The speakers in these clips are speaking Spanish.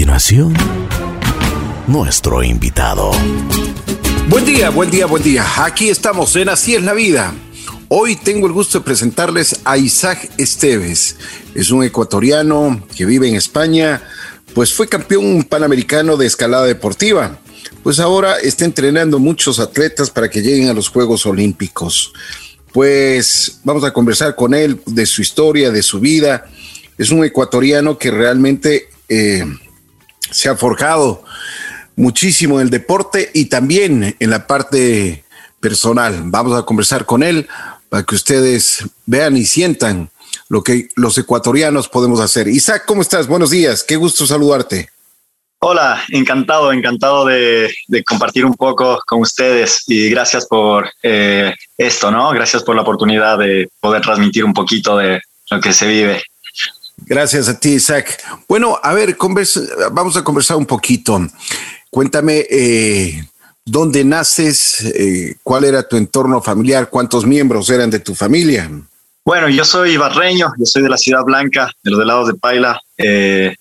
continuación, nuestro invitado. Buen día, buen día, buen día. Aquí estamos en Así es la vida. Hoy tengo el gusto de presentarles a Isaac Esteves. Es un ecuatoriano que vive en España, pues fue campeón panamericano de escalada deportiva. Pues ahora está entrenando muchos atletas para que lleguen a los Juegos Olímpicos. Pues vamos a conversar con él de su historia, de su vida. Es un ecuatoriano que realmente eh, se ha forjado muchísimo en el deporte y también en la parte personal. Vamos a conversar con él para que ustedes vean y sientan lo que los ecuatorianos podemos hacer. Isaac, ¿cómo estás? Buenos días, qué gusto saludarte. Hola, encantado, encantado de, compartir un poco con ustedes y gracias por eh, esto, ¿no? Gracias por la oportunidad de poder transmitir un poquito de lo que se vive. Gracias a ti, Isaac. Bueno, a ver, vamos a conversar un poquito. Cuéntame, eh, ¿dónde naces? Eh, ¿Cuál era tu entorno familiar? ¿Cuántos miembros eran de tu familia? Bueno, yo soy barreño, yo soy de la Ciudad Blanca, de los de Paila. Eh,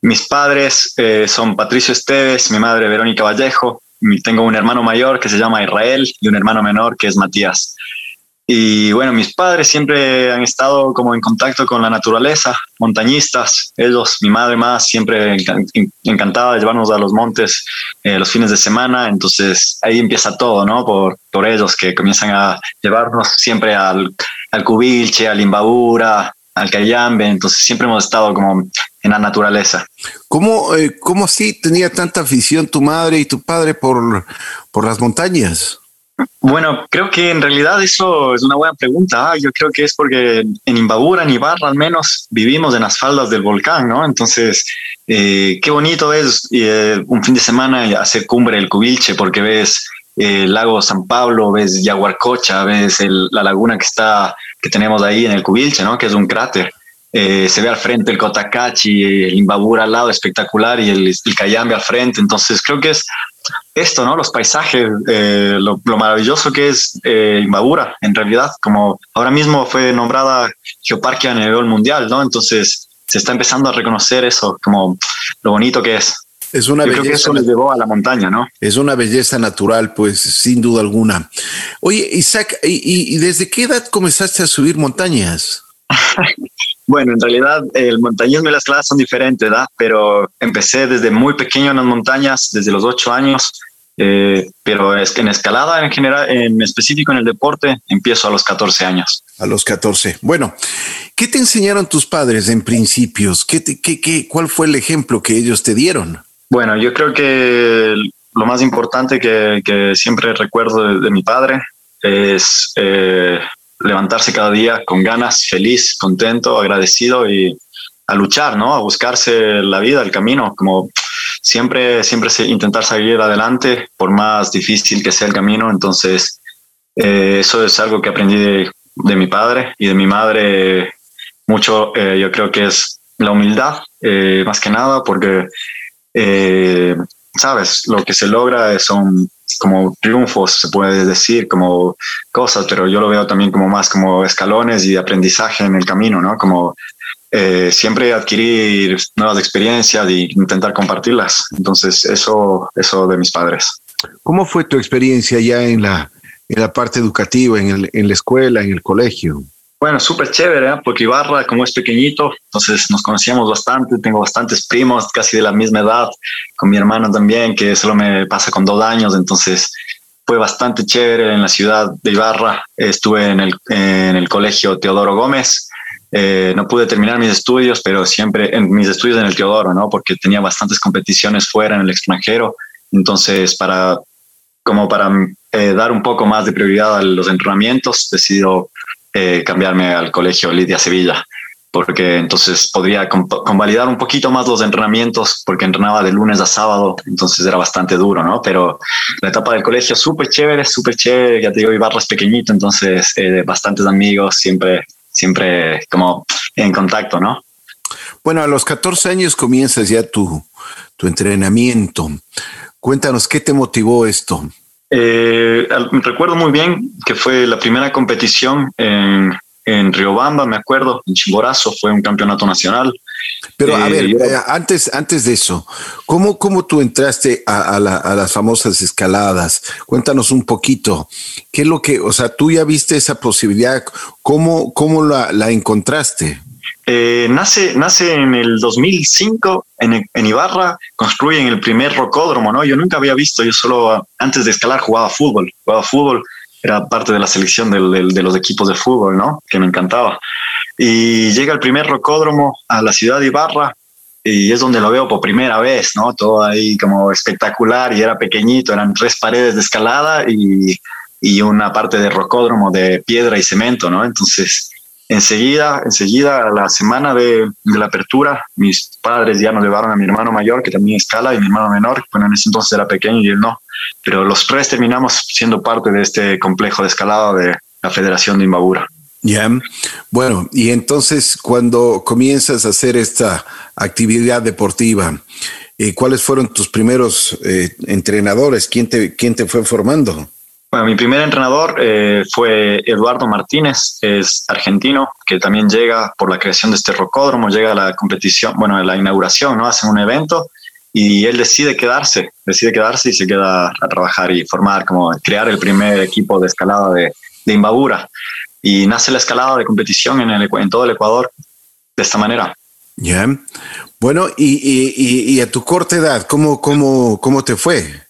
mis padres son Patricio Esteves, mi madre Verónica Vallejo. Tengo un hermano mayor que se llama Israel y un hermano menor que es Matías. Y bueno, mis padres siempre han estado como en contacto con la naturaleza, montañistas, ellos, mi madre más, siempre encantada de llevarnos a los montes eh, los fines de semana, entonces ahí empieza todo, ¿no? Por, por ellos que comienzan a llevarnos siempre al, al Cubilche, al Imbabura, al Cayambe, entonces siempre hemos estado como en la naturaleza. ¿Cómo, eh, cómo así tenía tanta afición tu madre y tu padre por, por las montañas? Bueno, creo que en realidad eso es una buena pregunta. Ah, yo creo que es porque en Imbabura, en Ibarra al menos, vivimos en las faldas del volcán, ¿no? Entonces, eh, qué bonito es eh, un fin de semana hacer cumbre del Cubilche porque ves eh, el lago San Pablo, ves Yaguarcocha, ves la laguna que está que tenemos ahí en el Cubilche, ¿no? Que es un cráter. se ve al frente el Cotacachi, el Imbabura al lado espectacular y el, el Cayambe al frente. Entonces creo que es esto, ¿no? Los paisajes, eh, lo, maravilloso que es eh, Imbabura, en realidad, como ahora mismo fue nombrada Geoparque a nivel mundial, ¿no? Entonces se está empezando a reconocer eso, como lo bonito que es. Es una belleza. que eso les llevó a la montaña, ¿no? Es una belleza natural, pues, sin duda alguna. Oye, Isaac, ¿y, y desde qué edad comenzaste a subir montañas? Bueno, en realidad el montañismo y las clases son diferentes, ¿verdad? Pero empecé desde muy pequeño en las montañas, desde los ocho años. Eh, pero es que en escalada en general, en específico en el deporte, empiezo a los 14 años. A los 14. Bueno, ¿qué te enseñaron tus padres en principios? ¿Qué, qué, qué cuál fue el ejemplo que ellos te dieron? Bueno, yo creo que lo más importante que, que siempre recuerdo de, mi padre es eh, levantarse cada día con ganas, feliz, contento, agradecido y a luchar, ¿no? A buscarse la vida, el camino, como siempre, siempre intentar salir adelante por más difícil que sea el camino. Entonces, eh, eso es algo que aprendí de, mi padre y de mi madre mucho. Eh, yo creo que es la humildad, eh, más que nada, porque, sabes, lo que se logra son como triunfos, se puede decir, como cosas, pero yo lo veo también como más como escalones y aprendizaje en el camino, ¿no? Como eh, siempre adquirir nuevas experiencias e intentar compartirlas. Entonces, eso, eso de mis padres. ¿Cómo fue tu experiencia ya en la, en la parte educativa, en, el, en la escuela, en el colegio? Bueno, súper chévere, ¿eh? porque Ibarra, como es pequeñito, entonces nos conocíamos bastante. Tengo bastantes primos, casi de la misma edad, con mi hermano también, que solo me pasa con dos años. Entonces fue bastante chévere en la ciudad de Ibarra. Estuve en el, en el colegio Teodoro Gómez. Eh, no pude terminar mis estudios, pero siempre en mis estudios en el Teodoro, ¿no? Porque tenía bastantes competiciones fuera en el extranjero. Entonces, para como para eh, dar un poco más de prioridad a los entrenamientos, decido eh, cambiarme al colegio Lidia Sevilla, porque entonces podría convalidar un poquito más los entrenamientos, porque entrenaba de lunes a sábado, entonces era bastante duro, ¿no? Pero la etapa del colegio súper chévere, súper chévere, ya te digo, Ibarra es pequeñito, entonces eh, bastantes amigos, siempre, siempre como en contacto, ¿no? Bueno, a los 14 años comienzas ya tu, tu entrenamiento. Cuéntanos, ¿qué te motivó esto? Eh, recuerdo muy bien que fue la primera competición en, en Riobamba, me acuerdo, en Chimborazo, fue un campeonato nacional. Pero a ver, antes, antes de eso, ¿cómo, cómo tú entraste a, las famosas escaladas? Cuéntanos un poquito. ¿Qué es lo que, o sea, tú ya viste esa posibilidad? ¿Cómo, cómo la, la encontraste? Eh, nace, nace en el 2005 en, en, Ibarra, construyen el primer rocódromo, ¿no? Yo nunca había visto, yo solo antes de escalar jugaba fútbol, jugaba fútbol, era parte de la selección de los equipos de fútbol, ¿no? Que me encantaba. Y llega el primer rocódromo a la ciudad de Ibarra y es donde lo veo por primera vez, ¿no? Todo ahí como espectacular y era pequeño, eran tres paredes de escalada y, y una parte de rocódromo de piedra y cemento, ¿no? Entonces Enseguida, enseguida, a la semana de, la apertura, mis padres ya nos llevaron a mi hermano mayor, que también escala, y mi hermano menor, bueno, en ese entonces era pequeño y él no. Pero los tres terminamos siendo parte de este complejo de escalada de la Federación de Imbabura. Ya, bueno, y entonces cuando comienzas a hacer esta actividad deportiva, eh, ¿cuáles fueron tus primeros eh, entrenadores? ¿Quién te, ¿Quién te fue formando? Bueno, mi primer entrenador eh, fue Eduardo Martínez, es argentino, que también llega por la creación de este rocódromo, llega a la competición, bueno, a la inauguración, ¿no? Hacen un evento y él decide quedarse, decide quedarse y se queda a trabajar y formar, como crear el primer equipo de escalada de, de Imbabura. Y nace la escalada de competición en, el, en todo el Ecuador de esta manera. Ya. Bueno, y, y, y, a tu corta edad, ¿cómo, cómo, cómo te fue?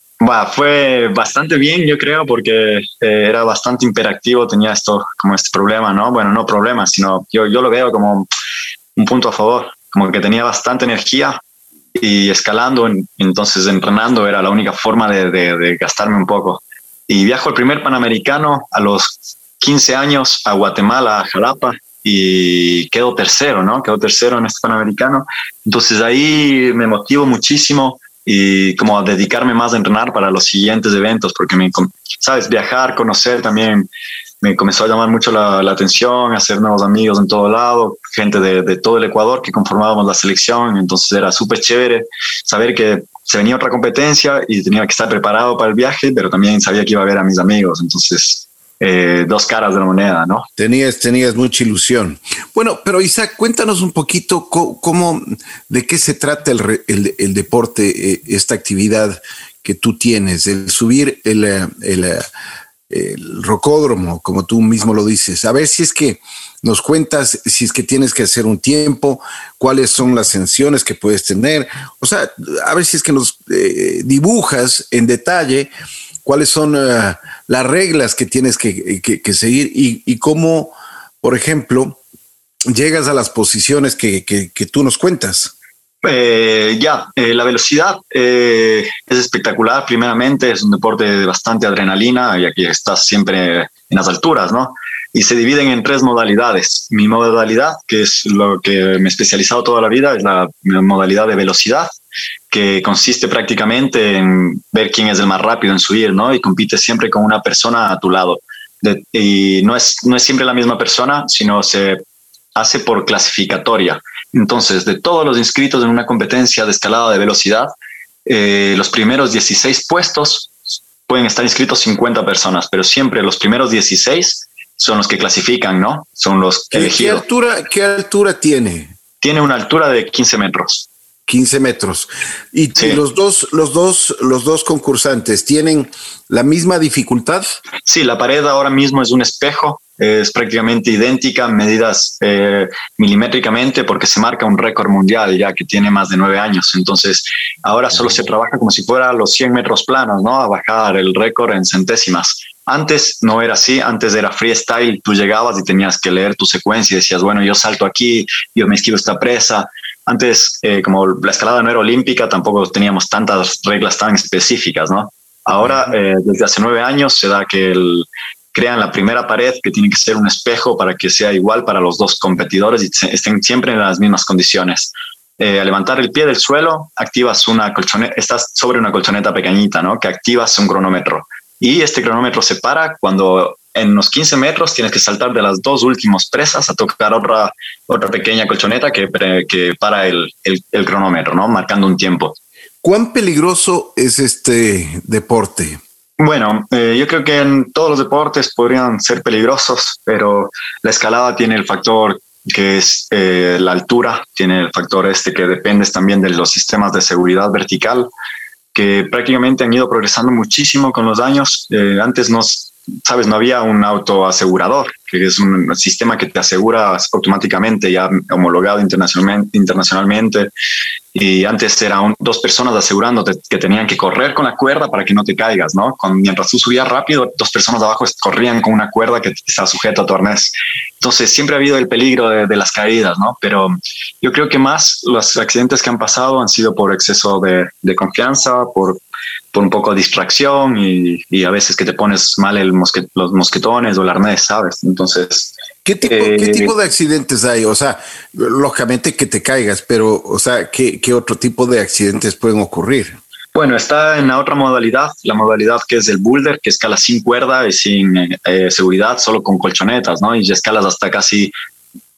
Fue bastante bien, yo creo, porque eh, era bastante imperactivo, tenía esto como este problema, ¿no? Bueno, no problema, sino yo, yo lo veo como un punto a favor, como que tenía bastante energía y escalando, entonces entrenando era la única forma de, de, gastarme un poco. Y viajo el primer Panamericano a los 15 años a Guatemala, a Jalapa, y quedo tercero, ¿no? Quedo tercero en este Panamericano. Entonces ahí me motivo muchísimo y como dedicarme más a entrenar para los siguientes eventos, porque me, sabes, viajar, conocer también me comenzó a llamar mucho la, atención, hacer nuevos amigos en todo lado, gente de, de, todo el Ecuador que conformábamos la selección, entonces era súper chévere saber que se venía otra competencia y tenía que estar preparado para el viaje, pero también sabía que iba a ver a mis amigos, entonces eh, dos caras de la moneda, ¿no? Tenías, tenías mucha ilusión. Bueno, pero Isaac, cuéntanos un poquito cómo, de qué se trata el, el, deporte, eh, esta actividad que tú tienes, el subir el, el, el, rocódromo, como tú mismo lo dices. A ver si es que nos cuentas, si es que tienes que hacer un tiempo, cuáles son las sanciones que puedes tener. O sea, a ver si es que nos eh, dibujas en detalle cuáles son eh, las reglas que tienes que, seguir y, cómo, por ejemplo, llegas a las posiciones que, tú nos cuentas. Eh, ya, eh, la velocidad es espectacular. Primeramente, es un deporte de bastante adrenalina, ya que estás siempre en las alturas, ¿no? Y se dividen en tres modalidades. Mi modalidad, que es lo que me he especializado toda la vida, es la modalidad de velocidad, que consiste prácticamente en ver quién es el más rápido en subir, ¿no? Y compite siempre con una persona a tu lado. y no es, no es siempre la misma persona, sino se hace por clasificatoria. Entonces, de todos los inscritos en una competencia de escalada de velocidad, eh, los primeros 16 puestos pueden estar inscritos 50 personas, pero siempre los primeros 16 son los que clasifican, ¿no? Son los ¿Qué, ¿Qué altura, ¿Qué altura tiene? Tiene una altura de 15 metros. 15 metros. Y, los dos, los dos, los dos concursantes tienen la misma dificultad. Sí, la pared ahora mismo es un espejo, es prácticamente idéntica, medidas eh, milimétricamente, porque se marca un récord mundial ya que tiene más de nueve años. Entonces, ahora solo se trabaja como si fuera los 100 metros planos, ¿no? A bajar el récord en centésimas. Antes no era así, antes era freestyle, tú llegabas y tenías que leer tu secuencia y decías, bueno, yo salto aquí, yo me esquivo esta presa, antes, eh, como la escalada no era olímpica, tampoco teníamos tantas reglas tan específicas, ¿no? Ahora, eh, desde hace nueve años, se da que el, crean la primera pared que tiene que ser un espejo para que sea igual para los dos competidores y estén siempre en las mismas condiciones. Eh, al levantar el pie del suelo, activas una colchoneta, estás sobre una colchoneta pequeñita, ¿no? Que activas un cronómetro. Y este cronómetro se para cuando en unos 15 metros tienes que saltar de las dos últimas presas a tocar otra, otra pequeña colchoneta que, que para el, el, cronómetro, ¿no? Marcando un tiempo. ¿Cuán peligroso es este deporte? Bueno, eh, yo creo que en todos los deportes podrían ser peligrosos, pero la escalada tiene el factor que es eh, la altura, tiene el factor este que depende también de los sistemas de seguridad vertical, que prácticamente han ido progresando muchísimo con los años. Eh, antes nos sabes, no había un auto asegurador, que es un sistema que te asegura automáticamente, ya homologado internacionalmente. Y antes eran dos personas asegurándote que tenían que correr con la cuerda para que no te caigas, ¿no? mientras tú subías rápido, dos personas abajo corrían con una cuerda que está sujeta a tu arnés. Entonces siempre ha habido el peligro de, las caídas, ¿no? Pero yo creo que más los accidentes que han pasado han sido por exceso de confianza, por por un poco de distracción y, a veces que te pones mal el los mosquetones o el arnés, ¿sabes? Entonces... ¿Qué tipo, ¿Qué eh, tipo de accidentes hay? O sea, lógicamente que te caigas, pero, o sea, ¿qué, qué otro tipo de accidentes pueden ocurrir? Bueno, está en la otra modalidad, la modalidad que es el boulder, que escala sin cuerda y sin eh, seguridad, solo con colchonetas, ¿no? Y ya escalas hasta casi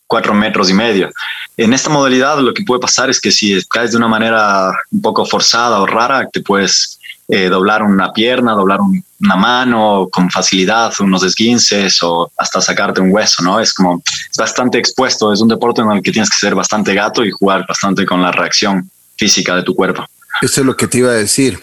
cuatro metros y medio. En esta modalidad lo que puede pasar es que si caes de una manera un poco forzada o rara, te puedes eh, doblar una pierna, doblar una mano con facilidad, unos esguinces o hasta sacarte un hueso, ¿no? Es como es bastante expuesto, es un deporte en el que tienes que ser bastante gato y jugar bastante con la reacción física de tu cuerpo. Eso es lo que te iba a decir.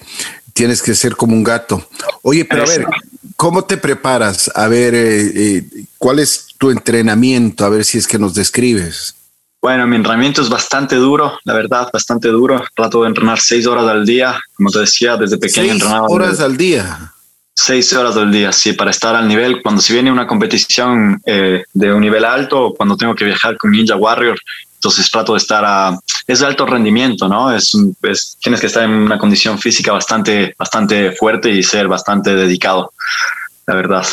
Tienes que ser como un gato. Oye, pero a ver, ¿cómo te preparas? A ver, eh, eh, ¿cuál es tu entrenamiento? A ver si es que nos describes. Bueno, mi entrenamiento es bastante duro, la verdad, bastante duro. Trato de entrenar seis horas al día, como te decía, desde pequeño ¿Seis horas al día? Seis horas al día, sí, para estar al nivel. Cuando si viene una competición eh, de un nivel alto, cuando tengo que viajar con Ninja Warrior, entonces trato de estar a... Es de alto rendimiento, ¿no? Es, es, tienes que estar en una condición física bastante, bastante fuerte y ser bastante dedicado, la verdad.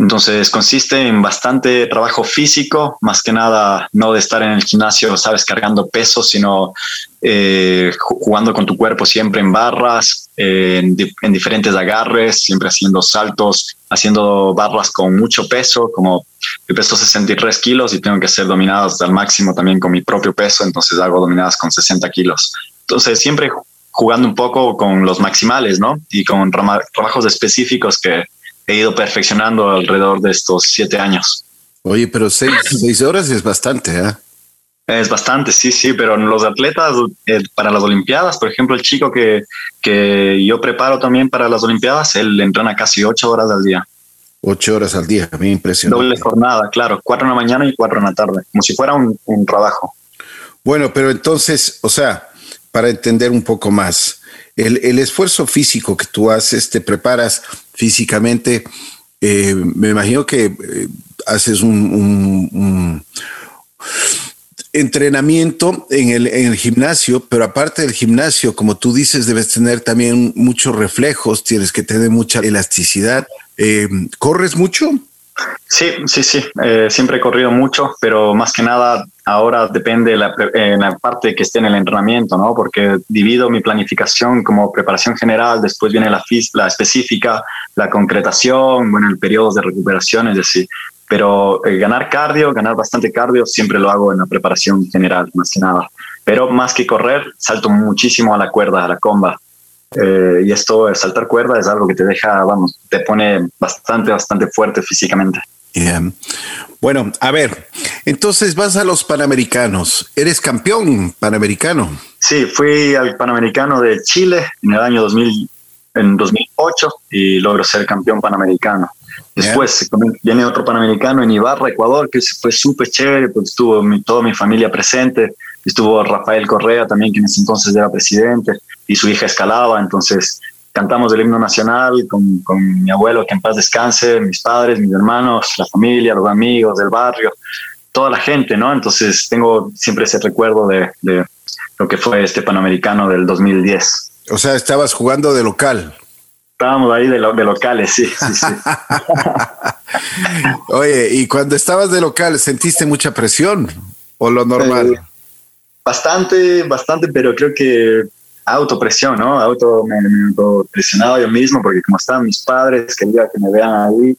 Entonces consiste en bastante trabajo físico, más que nada no de estar en el gimnasio, sabes, cargando pesos, sino eh, jugando con tu cuerpo siempre en barras, en, diferentes agarres, siempre haciendo saltos, haciendo barras con mucho peso, como yo peso 63 kilos y tengo que ser dominadas al máximo también con mi propio peso, entonces hago dominadas con 60 kilos. Entonces siempre jugando un poco con los maximales, ¿no? Y con trabajos específicos que he ido perfeccionando alrededor de estos siete años. Oye, pero seis, horas es bastante, ¿eh? Es bastante, sí, sí, pero los atletas eh, para las Olimpiadas, por ejemplo, el chico que, que yo preparo también para las Olimpiadas, él entrena casi ocho horas al día. Ocho horas al día, a mí impresionante. Doble jornada, claro, cuatro en la mañana y cuatro en la tarde, como si fuera un, un trabajo. Bueno, pero entonces, o sea, para entender un poco más, el, el, esfuerzo físico que tú haces, te preparas físicamente. Eh, me imagino que eh, haces un, entrenamiento en el, en el, gimnasio, pero aparte del gimnasio, como tú dices, debes tener también muchos reflejos, tienes que tener mucha elasticidad. Eh, ¿Corres mucho? Sí, sí, sí. siempre he corrido mucho, pero más que nada ahora depende la, la parte que esté en el entrenamiento, ¿no? Porque divido mi planificación como preparación general, después viene la, la específica, la concretación, bueno, el periodo de recuperación, es decir, pero eh, ganar cardio, ganar bastante cardio, siempre lo hago en la preparación general, más que nada. Pero más que correr, salto muchísimo a la cuerda, a la comba. Eh, y esto, saltar cuerda, es algo que te deja, vamos, te pone bastante, bastante fuerte físicamente. Bueno, a ver, entonces vas a los Panamericanos. ¿Eres campeón panamericano? Sí, fui al Panamericano de Chile en el año 2000, en 2008 y logro ser campeón panamericano. Después viene otro panamericano en Ibarra, Ecuador, que fue súper chévere, porque estuvo toda mi familia presente. Estuvo Rafael Correa también, que en ese entonces era presidente, y su hija escalaba. Entonces cantamos el himno nacional con, con, mi abuelo, que en paz descanse, mis padres, mis hermanos, la familia, los amigos del barrio, toda la gente, ¿no? Entonces tengo siempre ese recuerdo de, de lo que fue este Panamericano del 2010. O sea, estabas jugando de local. Estábamos ahí de, de locales, sí, sí, sí. Oye, y cuando estabas de local, ¿sentiste mucha presión o lo normal? Eh, bastante, bastante, pero creo que autopresión, ¿no? Auto, me, me presionaba yo mismo porque como estaban mis padres, quería que me vean ahí.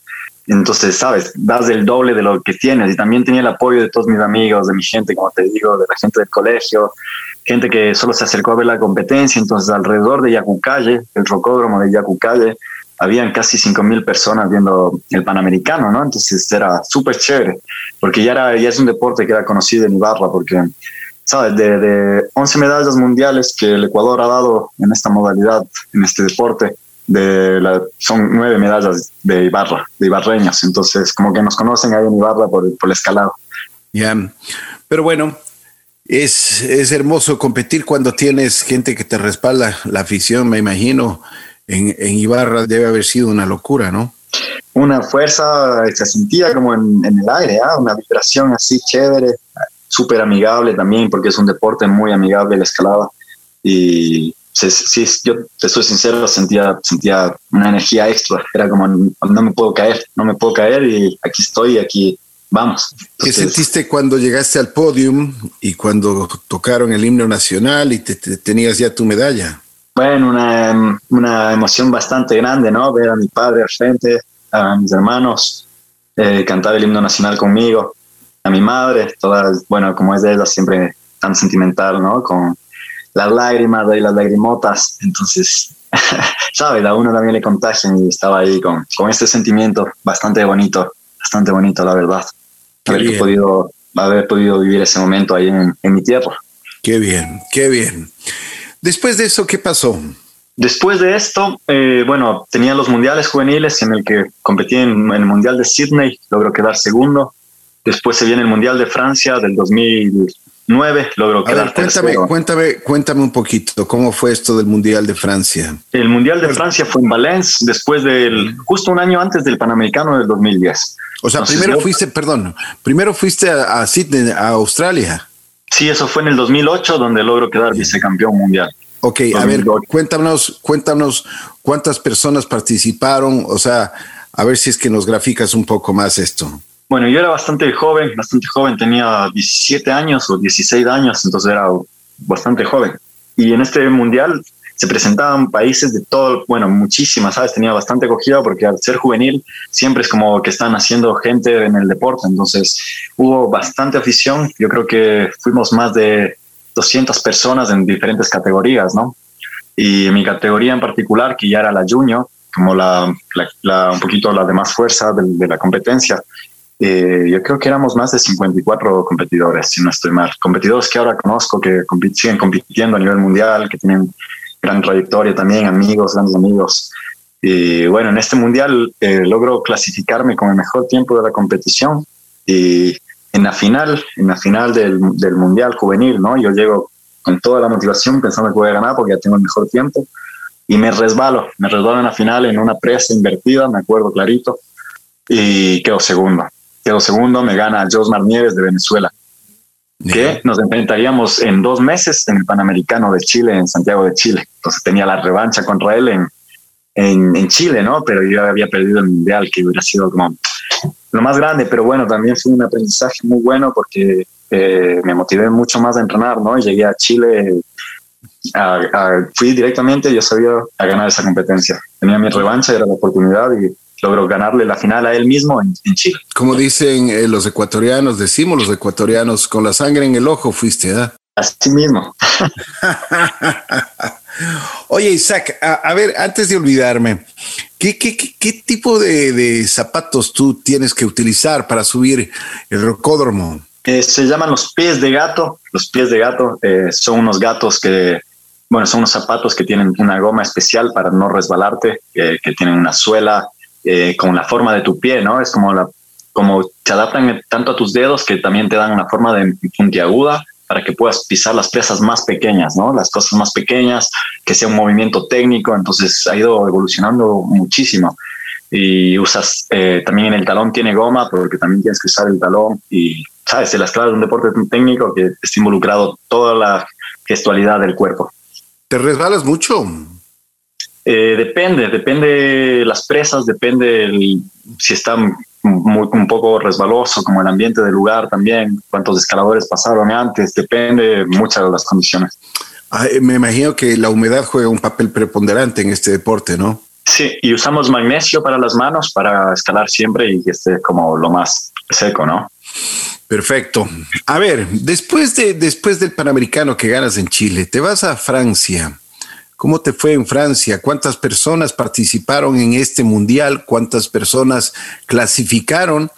Entonces, sabes, das el doble de lo que tienes. Y también tenía el apoyo de todos mis amigos, de mi gente, como te digo, de la gente del colegio, gente que solo se acercó a ver la competencia. Entonces, alrededor de Yacucalle, el rocódromo de Yacucalle, habían casi 5.000 personas viendo el Panamericano, ¿no? Entonces era súper chévere, porque ya, era, ya es un deporte que era conocido en Ibarra, porque, ¿sabes? De, de 11 medallas mundiales que el Ecuador ha dado en esta modalidad, en este deporte, de la, son nueve medallas de Ibarra, de ibarreños, entonces como que nos conocen ahí en Ibarra por, por el escalado. Ya, pero bueno, es, es hermoso competir cuando tienes gente que te respalda, la afición, me imagino en, en Ibarra debe haber sido una locura, ¿no? Una fuerza, se sentía como en, en el aire, ¿ah? una vibración así chévere, súper amigable también, porque es un deporte muy amigable la escalada. Y sí, yo te soy sincero, sentía, sentía una energía extra. Era como, no me puedo caer, no me puedo caer y aquí estoy, aquí vamos. ¿Qué sentiste cuando llegaste al podium y cuando tocaron el himno nacional y te tenías ya tu medalla? bueno, una, una, emoción bastante grande, ¿no? Ver a mi padre al frente, a mis hermanos, eh, cantar el himno nacional conmigo, a mi madre, todas, bueno, como es de ella, siempre tan sentimental, ¿no? Con las lágrimas y las lagrimotas, entonces, ¿sabes? A uno también le contagian y estaba ahí con, con este sentimiento bastante bonito, bastante bonito, la verdad. haber podido, haber podido vivir ese momento ahí en, en mi tierra. Qué bien, qué bien. Después de eso, ¿qué pasó? Después de esto, eh, bueno, tenía los mundiales juveniles en el que competí en, el Mundial de Sydney, logró quedar segundo. Después se viene el Mundial de Francia del 2009, logró quedar cuéntame, Cuéntame, cuéntame un poquito, ¿cómo fue esto del Mundial de Francia? El Mundial de Francia fue en Valencia, después del, justo un año antes del Panamericano del 2010. O sea, primero fuiste, perdón, primero fuiste a, a Sydney, a Australia. Sí, eso fue en el 2008 donde logro quedar vicecampeón mundial. Ok, a ver, cuéntanos, cuéntanos cuántas personas participaron, o sea, a ver si es que nos graficas un poco más esto. Bueno, yo era bastante joven, bastante joven, tenía 17 años o 16 años, entonces era bastante joven. Y en este mundial se presentaban países de todo, bueno, muchísimas, ¿sabes? Tenía bastante acogida porque al ser juvenil siempre es como que están haciendo gente en el deporte, entonces hubo bastante afición, yo creo que fuimos más de 200 personas en diferentes categorías, ¿no? Y mi categoría en particular, que ya era la junior, como la, la, un poquito la de más fuerza de, la competencia, eh, yo creo que éramos más de 54 competidores, si no estoy mal. Competidores que ahora conozco, que siguen compitiendo a nivel mundial, que tienen gran trayectoria también, amigos, grandes amigos. Y bueno, en este mundial eh, logro clasificarme con el mejor tiempo de la competición y en la final, en la final del, del mundial juvenil, ¿no? Yo llego con toda la motivación pensando que voy a ganar porque ya tengo el mejor tiempo y me resbalo, me resbalo en la final en una presa invertida, me acuerdo clarito, y quedo segundo. Quedo segundo, me gana Josmar Nieves de Venezuela que nos enfrentaríamos en dos meses en el Panamericano de Chile, en Santiago de Chile. Entonces tenía la revancha contra él en, en, Chile, ¿no? Pero yo había perdido el Mundial, que hubiera sido como lo más grande, pero bueno, también fue un aprendizaje muy bueno porque eh, me motivé mucho más a entrenar, ¿no? Llegué a Chile, fui directamente, yo sabía a ganar esa competencia. Tenía mi revancha, era la oportunidad y logró ganarle la final a él mismo en, Chile. Como dicen eh, los ecuatorianos, decimos los ecuatorianos, con la sangre en el ojo fuiste, ¿ah? Así mismo. Oye, Isaac, a, ver, antes de olvidarme, ¿qué, qué, qué, tipo de, zapatos tú tienes que utilizar para subir el rocódromo? Eh, se llaman los pies de gato. Los pies de gato eh, son unos gatos que, bueno, son unos zapatos que tienen una goma especial para no resbalarte, que tienen una suela eh, con la forma de tu pie, ¿no? Es como, la, como se adaptan tanto a tus dedos que también te dan una forma de puntiaguda para que puedas pisar las presas más pequeñas, ¿no? Las cosas más pequeñas, que sea un movimiento técnico, entonces ha ido evolucionando muchísimo. Y usas, eh, también en el talón tiene goma, porque también tienes que usar el talón y, ¿sabes? las claves de un deporte técnico que está involucrado toda la gestualidad del cuerpo. ¿Te resbalas mucho? Eh, depende, depende las presas, depende si está muy, un poco resbaloso, como el ambiente del lugar también, cuántos escaladores pasaron antes, depende muchas de las condiciones. me imagino que la humedad juega un papel preponderante en este deporte, ¿no? Sí, y usamos magnesio para las manos para escalar siempre y que esté como lo más seco, ¿no? Perfecto. A ver, después, de, después del Panamericano que ganas en Chile, te vas a Francia ¿Cómo te fue en Francia? ¿Cuántas personas participaron en este mundial? ¿Cuántas personas clasificaron?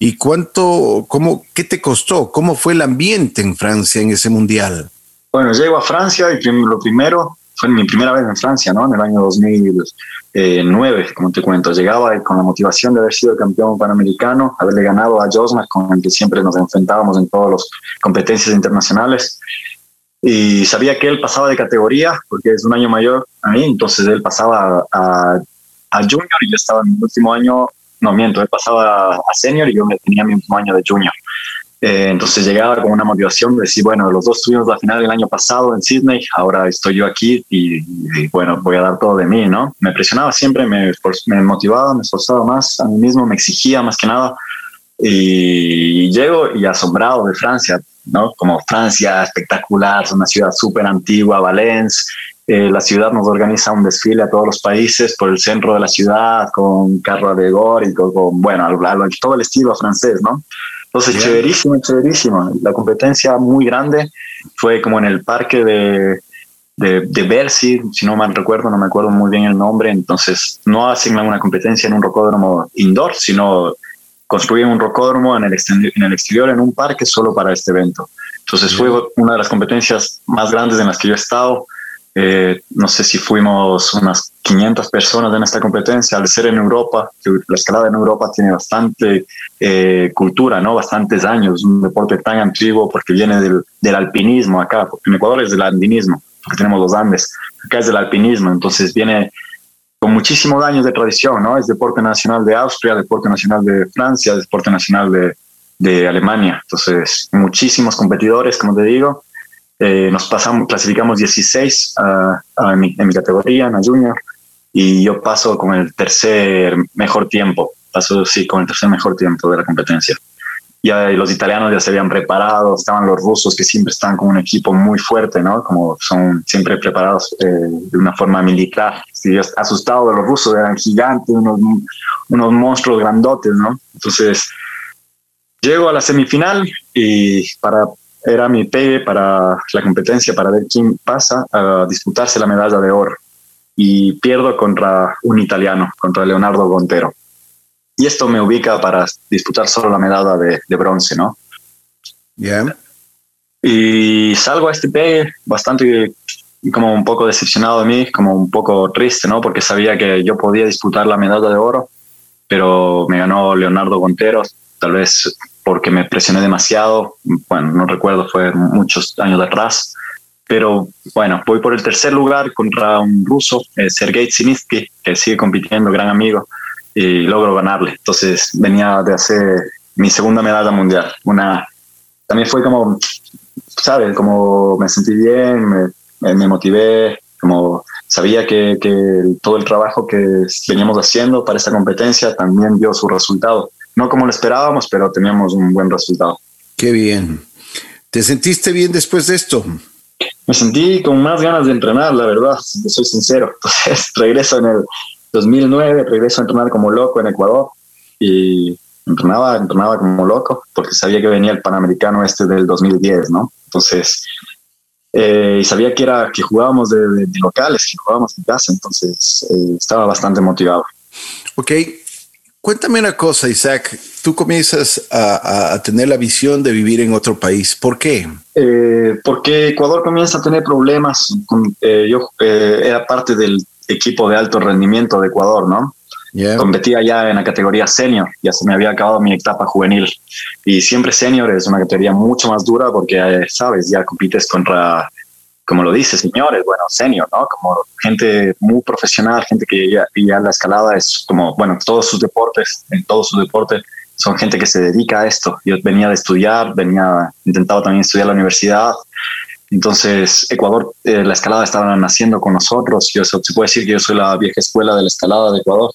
¿Y cuánto, cómo, qué te costó? ¿Cómo fue el ambiente en Francia en ese mundial? Bueno, llego a Francia y lo primero fue mi primera vez en Francia, ¿no? En el año 2009, como te cuento. Llegaba con la motivación de haber sido campeón panamericano, haberle ganado a Josma, con el que siempre nos enfrentábamos en todas las competencias internacionales y sabía que él pasaba de categoría porque es un año mayor a mí, entonces él pasaba a, a junior y yo estaba en mi último año, no miento, él pasaba a senior y yo tenía mi último año de junior. Eh, entonces llegaba con una motivación de decir, bueno, los dos tuvimos la final el año pasado en Sydney, ahora estoy yo aquí y, bueno, voy a dar todo de mí, ¿no? Me presionaba siempre, me, me motivaba, me esforzaba más a mí mismo, me exigía más que nada. Y llego y asombrado de Francia, ¿no? Como Francia, espectacular, es una ciudad súper antigua, Valencia. Eh, la ciudad nos organiza un desfile a todos los países por el centro de la ciudad, con carro alegórico, con, bueno, todo el estilo francés, ¿no? Entonces, chéverísimo, chéverísimo. La competencia muy grande fue como en el parque de, de, de Bercy, si no mal recuerdo, no me acuerdo muy bien el nombre. Entonces, no hacen una competencia en un rocódromo indoor, sino construyen un rocódromo en el, en el exterior, en un parque solo para este evento. Entonces fue una de las competencias más grandes en las que yo he estado. Eh, no sé si fuimos unas 500 personas en esta competencia. Al ser en Europa, la escalada en Europa tiene bastante eh, cultura, ¿no? bastantes años, un deporte tan antiguo porque viene del, del alpinismo acá, porque en Ecuador es del andinismo, porque tenemos los Andes, acá es del alpinismo, entonces viene con muchísimos años de tradición, ¿no? Es deporte nacional de Austria, deporte nacional de Francia, deporte nacional de, Alemania. Entonces, muchísimos competidores, como te digo. Eh, nos pasamos, clasificamos 16 en, mi, en, mi, categoría, en la junior, y yo paso con el tercer mejor tiempo. Paso, sí, con el tercer mejor tiempo de la competencia ya los italianos ya se habían preparado, estaban los rusos que siempre están con un equipo muy fuerte, ¿no? Como son siempre preparados eh, de una forma militar. Estoy asustado de los rusos, eran gigantes, unos, unos monstruos grandotes, ¿no? Entonces, llego a la semifinal y para era mi pegue para la competencia, para ver quién pasa a disputarse la medalla de oro. Y pierdo contra un italiano, contra Leonardo Gontero y esto me ubica para disputar solo la medalla de, de bronce, ¿no? Bien. Y salgo a este pegue bastante como un poco decepcionado de mí, como un poco triste, ¿no? Porque sabía que yo podía disputar la medalla de oro, pero me ganó Leonardo Gonteros, tal vez porque me presioné demasiado, bueno, no recuerdo, fue muchos años atrás, pero bueno, voy por el tercer lugar contra un ruso, eh, Sergei Zinitsky, que sigue compitiendo, gran amigo, y logro ganarle. Entonces venía de hacer mi segunda medalla mundial. Una, también fue como, ¿sabes? Como me sentí bien, me, me motivé, como sabía que, que, todo el trabajo que veníamos haciendo para esta competencia también dio su resultado. No como lo esperábamos, pero teníamos un buen resultado. Qué bien. ¿Te sentiste bien después de esto? Me sentí con más ganas de entrenar, la verdad, soy sincero. Entonces regreso en el, 2009 regreso a entrenar como loco en Ecuador y entrenaba, entrenaba como loco porque sabía que venía el Panamericano este del 2010, ¿no? Entonces, eh, y sabía que era que jugábamos de, locales, que jugábamos en casa, entonces eh, estaba bastante motivado. Ok, cuéntame una cosa, Isaac. Tú comienzas a, tener la visión de vivir en otro país. ¿Por qué? Eh, porque Ecuador comienza a tener problemas. yo era parte del equipo de alto rendimiento de Ecuador, ¿no? Competía ya en la categoría senior, ya se me había acabado mi etapa juvenil. Y siempre senior es una categoría mucho más dura porque, eh, sabes, ya compites contra, como lo dice, señores, bueno, senior, ¿no? Como gente muy profesional, gente que ya, ya la escalada es como, bueno, todos sus deportes, en todos sus deportes, son gente que se dedica a esto. Yo venía de estudiar, venía, intentaba también estudiar la universidad entonces, Ecuador, eh, la escalada estaba naciendo con nosotros. Yo, se puede decir que yo soy la vieja escuela de la escalada de Ecuador.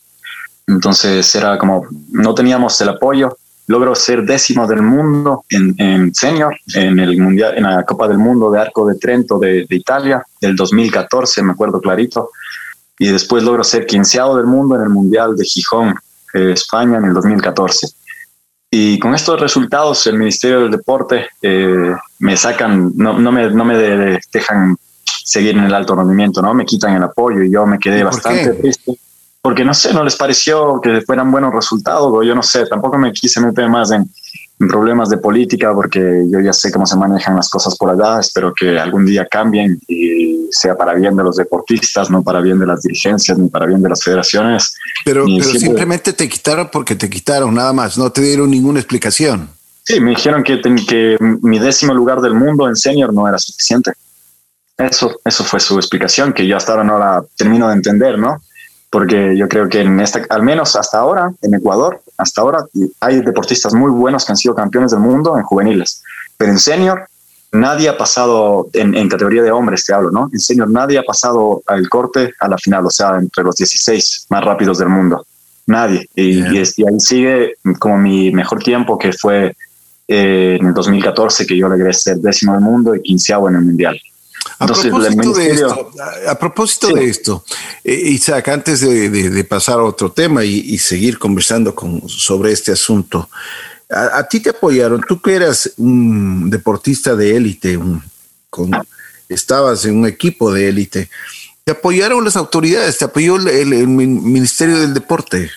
Entonces, era como, no teníamos el apoyo. Logro ser décimo del mundo en, en senior, en, el mundial, en la Copa del Mundo de Arco de Trento de, de Italia, del 2014, me acuerdo clarito. Y después logro ser quinceado del mundo en el Mundial de Gijón, eh, España, en el 2014. Y con estos resultados, el Ministerio del Deporte eh, me sacan, no, no, me, no me dejan seguir en el alto rendimiento, ¿no? Me quitan el apoyo y yo me quedé bastante triste porque no sé, no les pareció que fueran buenos resultados o yo no sé, tampoco me quise meter más en, problemas de política porque yo ya sé cómo se manejan las cosas por allá, espero que algún día cambien y sea para bien de los deportistas, no para bien de las dirigencias ni para bien de las federaciones. Pero, simplemente te quitaron porque te quitaron, nada más, no te dieron ninguna explicación. Sí, me dijeron que, que mi décimo lugar del mundo en senior no era suficiente. Eso, eso fue su explicación, que yo hasta ahora no la termino de entender, ¿no? Porque yo creo que en esta, al menos hasta ahora, en Ecuador, hasta ahora hay deportistas muy buenos que han sido campeones del mundo en juveniles, pero en senior nadie ha pasado, en, categoría de hombres te hablo, ¿no? En senior nadie ha pasado al corte a la final, o sea, entre los 16 más rápidos del mundo. Nadie. Y, y, ahí sigue como mi mejor tiempo, que fue eh, en el 2014, que yo ser décimo del mundo y quinceavo en el mundial. A propósito, de esto, a, propósito de esto, Isaac, antes de, pasar a otro tema y, seguir conversando con, sobre este asunto, a, ti te apoyaron, tú que eras un deportista de élite, estabas en un equipo de élite, te apoyaron las autoridades, te apoyó el Ministerio del Deporte.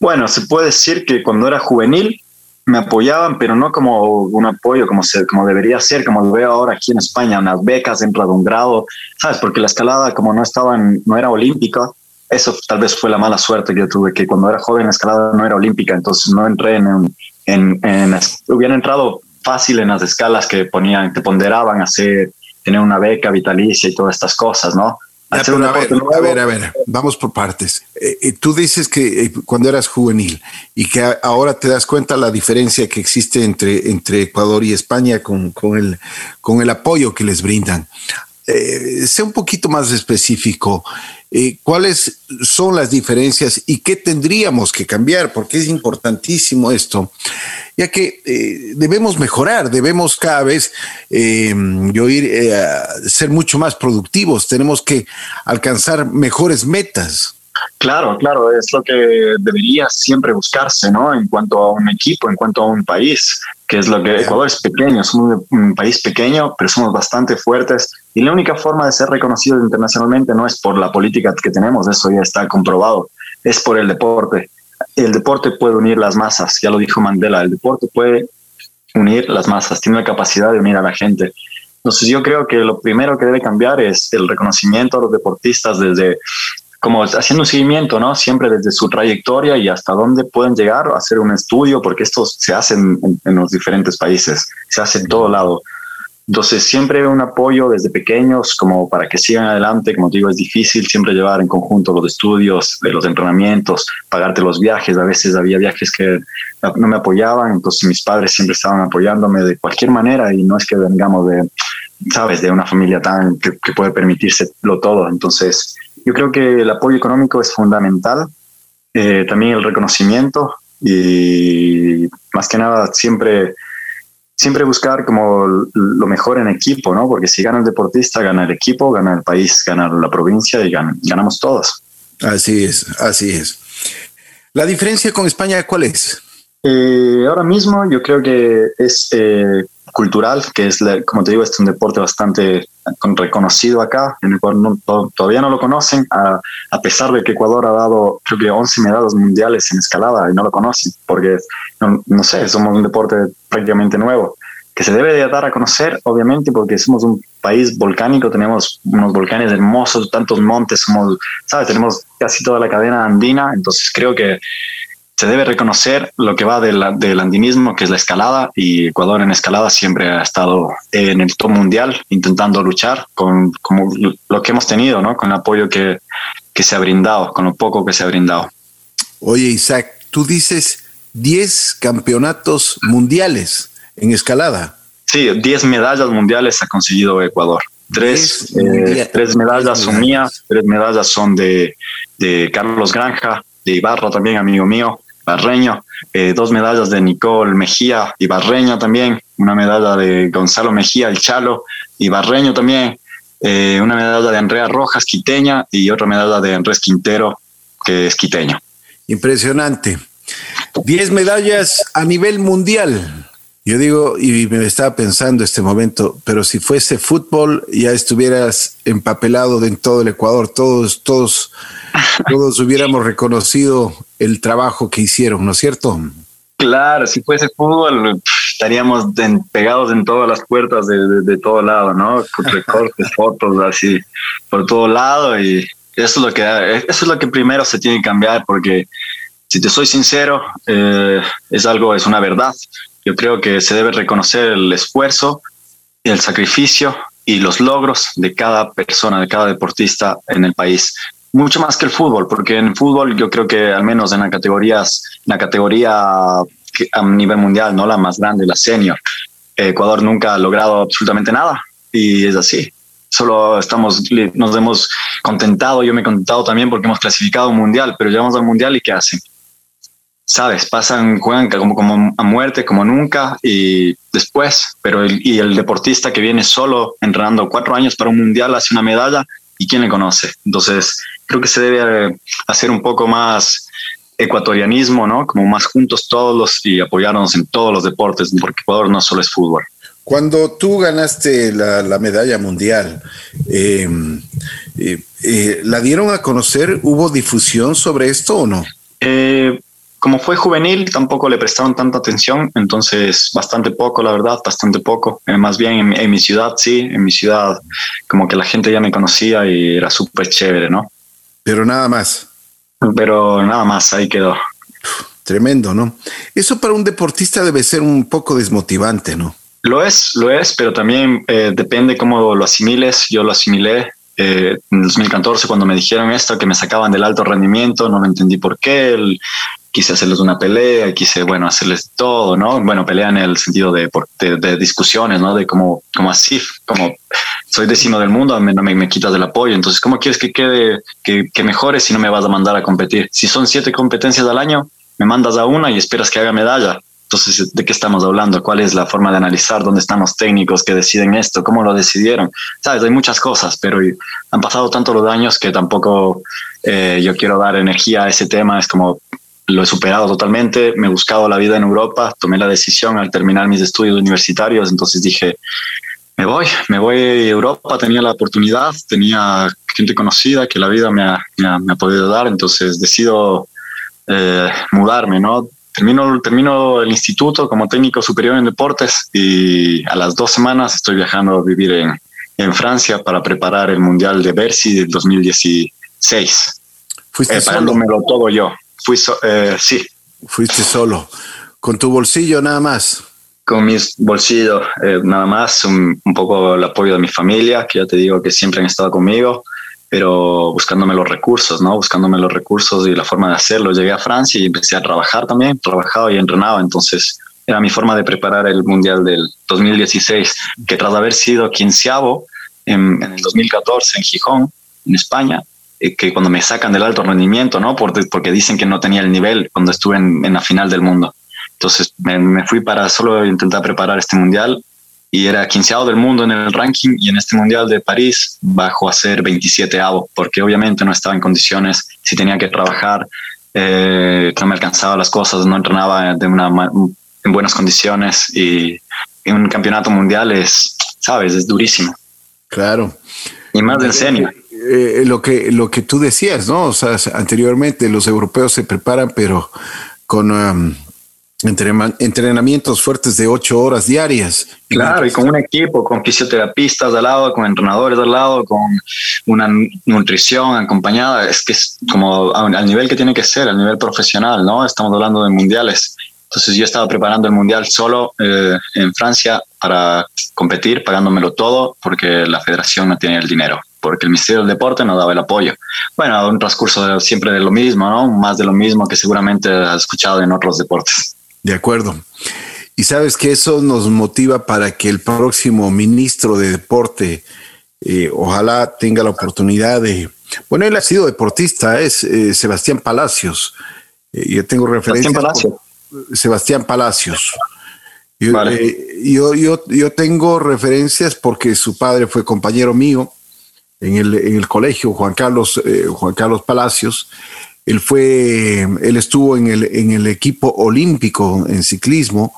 Bueno, se puede decir que cuando era juvenil me apoyaban, pero no como un apoyo como, se, como debería ser, como lo veo ahora aquí en España, unas becas dentro de un grado, ¿sabes? Porque la escalada como no estaba no era olímpica, eso tal vez fue la mala suerte que yo tuve, que cuando era joven la escalada no era olímpica, entonces no entré en, en, en, hubiera entrado fácil en las escalas que ponían, te ponderaban hacer, tener una beca vitalicia y todas estas cosas, ¿no? A, ver, a, ver, vamos por partes. Eh, eh, tú dices que eh, cuando eras juvenil y que ahora te das cuenta la diferencia que existe entre, entre Ecuador y España con, con, el, con el apoyo que les brindan. Sea un poquito más específico. ¿Cuáles son las diferencias y qué tendríamos que cambiar? Porque es importantísimo esto ya que eh, debemos mejorar, debemos cada vez eh, ir, eh, ser mucho más productivos, tenemos que alcanzar mejores metas. Claro, claro, es lo que debería siempre buscarse, ¿no? En cuanto a un equipo, en cuanto a un país, que es lo que Ecuador es pequeño, somos un país pequeño, pero somos bastante fuertes y la única forma de ser reconocidos internacionalmente no es por la política que tenemos, eso ya está comprobado, es por el deporte el deporte puede unir las masas, ya lo dijo Mandela, el deporte puede unir las masas, tiene la capacidad de unir a la gente. Entonces yo creo que lo primero que debe cambiar es el reconocimiento a los deportistas desde, como haciendo un seguimiento, ¿no? Siempre desde su trayectoria y hasta dónde pueden llegar hacer un estudio, porque esto se hace en, en los diferentes países, se hace en todo lado. Entonces, siempre un apoyo desde pequeños como para que sigan adelante. Como digo, es difícil siempre llevar en conjunto los estudios, de los entrenamientos, pagarte los viajes. A veces había viajes que no me apoyaban, entonces mis padres siempre estaban apoyándome de cualquier manera y no es que vengamos de, sabes, de una familia tan que, que puede permitírselo todo. Entonces, yo creo que el apoyo económico es fundamental. Eh, también el reconocimiento y más que nada siempre siempre buscar como lo mejor en equipo, ¿no? Porque si gana el deportista, gana el equipo, gana el país, gana la provincia y ganamos todos. Así es, así es. ¿La diferencia con España cuál es? Eh, ahora mismo yo creo que es eh, cultural, que es, como te digo, es un deporte bastante reconocido acá. En Ecuador todavía no lo conocen, a, a, pesar de que Ecuador ha dado, creo que 11 medallas mundiales en escalada y no lo conocen, porque, no, no sé, somos un deporte prácticamente nuevo que se debe de dar a conocer, obviamente, porque somos un país volcánico, tenemos unos volcanes hermosos, tantos montes, somos, ¿sabes? Tenemos casi toda la cadena andina, entonces creo que se debe reconocer lo que va del, del, andinismo, que es la escalada, y Ecuador en escalada siempre ha estado en el top mundial intentando luchar con como lo que hemos tenido, ¿no? con el apoyo que, que se ha brindado, con lo poco que se ha brindado. Oye, Isaac, tú dices 10 campeonatos mundiales en escalada. Sí, 10 medallas mundiales ha conseguido Ecuador. Tres, eh, tres medallas son mías, tres medallas son de, de Carlos Granja, de Ibarra también, amigo mío, Barreño, eh, dos medallas de Nicole Mejía y Barreño también, una medalla de Gonzalo Mejía, el Chalo, y Barreño también, eh, una medalla de Andrea Rojas, quiteña, y otra medalla de Andrés Quintero, que es quiteño. Impresionante. Diez medallas a nivel mundial. Yo digo, y me estaba pensando este momento, pero si fuese fútbol, ya estuvieras empapelado en todo el Ecuador, todos, todos, todos hubiéramos reconocido el trabajo que hicieron, ¿no es cierto? Claro, si fuese fútbol, estaríamos pegados en todas las puertas de, de, todo lado, ¿no? Recortes, fotos, así, por todo lado, y eso es lo que, eso es lo que primero se tiene que cambiar, porque si te soy sincero, eh, es algo, es una verdad. Yo creo que se debe reconocer el esfuerzo, el sacrificio y los logros de cada persona, de cada deportista en el país. Mucho más que el fútbol, porque en fútbol yo creo que al menos en las categorías, en la categoría a nivel mundial, no la más grande, la senior, Ecuador nunca ha logrado absolutamente nada y es así. Solo estamos, nos hemos contentado, yo me he contentado también porque hemos clasificado un mundial, pero llegamos al mundial y ¿qué hacen? sabes, pasan, juegan como, como a muerte, como nunca, y después, pero el, y el deportista que viene solo entrenando cuatro años para un mundial hace una medalla, ¿y quién le conoce? Entonces, creo que se debe hacer un poco más ecuatorianismo, ¿no? Como más juntos todos y apoyarnos en todos los deportes, porque Ecuador no solo es fútbol. Cuando tú ganaste la, medalla mundial, em, eh, eh, ¿la dieron a conocer? ¿Hubo difusión sobre esto o no? Eh, como fue juvenil, tampoco le prestaron tanta atención, entonces bastante poco, la verdad, bastante poco. Eh, más bien en, mi ciudad, sí, en mi ciudad, como que la gente ya me conocía y era súper chévere, ¿no? Pero nada más. Pero nada más, ahí quedó. Tremendo, ¿no? Eso para un deportista debe ser un poco desmotivante, ¿no? Lo es, lo es, pero también eh, depende cómo lo asimiles. Yo lo asimilé eh, en 2014 cuando me dijeron esto, que me sacaban del alto rendimiento, no me entendí por qué, el, quise hacerles una pelea, quise, bueno, hacerles todo, ¿no? Bueno, pelea en el sentido de, de, discusiones, ¿no? De como, como así, como soy décimo del mundo, me, me, me, quitas del apoyo. Entonces, ¿cómo quieres que quede, que, que mejore si no me vas a mandar a competir? Si son siete competencias al año, me mandas a una y esperas que haga medalla. Entonces, ¿de qué estamos hablando? ¿Cuál es la forma de analizar? ¿Dónde están los técnicos que deciden esto? ¿Cómo lo decidieron? Sabes, hay muchas cosas, pero han pasado tantos los años que tampoco eh, yo quiero dar energía a ese tema. Es como lo he superado totalmente, me he buscado la vida en Europa, tomé la decisión al terminar mis estudios universitarios, entonces dije, me voy, me voy a Europa, tenía la oportunidad, tenía gente conocida que la vida me ha, me ha, podido dar, entonces decido eh, mudarme, ¿no? Termino, termino el instituto como técnico superior en deportes y a las dos semanas estoy viajando a vivir en, en Francia para preparar el Mundial de Bercy del 2016. Fuiste eh, todo yo. Fui eh, sí. Fuiste solo, con tu bolsillo nada más. Con mis bolsillos eh, nada más, un, poco el apoyo de mi familia, que ya te digo que siempre han estado conmigo, pero buscándome los recursos, ¿no? Buscándome los recursos y la forma de hacerlo. Llegué a Francia y empecé a trabajar también, trabajaba y entrenaba, entonces era mi forma de preparar el Mundial del 2016, que tras haber sido quinceavo en, en el 2014 en Gijón, en España, eh, que cuando me sacan del alto rendimiento, ¿no? Porque, porque dicen que no tenía el nivel cuando estuve en, en la final del mundo. Entonces me, me, fui para solo intentar preparar este mundial y era quinceavo del mundo en el ranking y en este mundial de París bajo a ser 27 avo porque obviamente no estaba en condiciones, si tenía que trabajar, eh, no me alcanzaba las cosas, no entrenaba de una, en buenas condiciones y en un campeonato mundial es, sabes, es durísimo. Claro. Y más de enseña. Eh, lo, que, lo que tú decías, ¿no? O sea, anteriormente los europeos se preparan, pero con um, entrenamientos fuertes de ocho horas diarias. Claro, y con un equipo, con fisioterapistas al lado, con entrenadores al lado, con una nutrición acompañada. Es que es como al nivel que tiene que ser, al nivel profesional, ¿no? Estamos hablando de mundiales. Entonces yo estaba preparando el mundial solo eh, en Francia para competir, pagándomelo todo, porque la federación no tiene el dinero porque el Ministerio del Deporte no daba el apoyo. Bueno, un transcurso siempre de lo mismo, ¿no? Más de lo mismo que seguramente has escuchado en otros deportes. De acuerdo. Y sabes que eso nos motiva para que el próximo ministro de Deporte, eh, ojalá tenga la oportunidad de... Bueno, él ha sido deportista, es eh, Sebastián Palacios. Eh, yo tengo referencia. Sebastián Palacios. Sebastián Palacios. yo, yo, yo tengo referencias porque su padre fue compañero mío en el, en el colegio Juan Carlos, eh, Juan Carlos Palacios. Él fue, él estuvo en el, en el equipo olímpico en ciclismo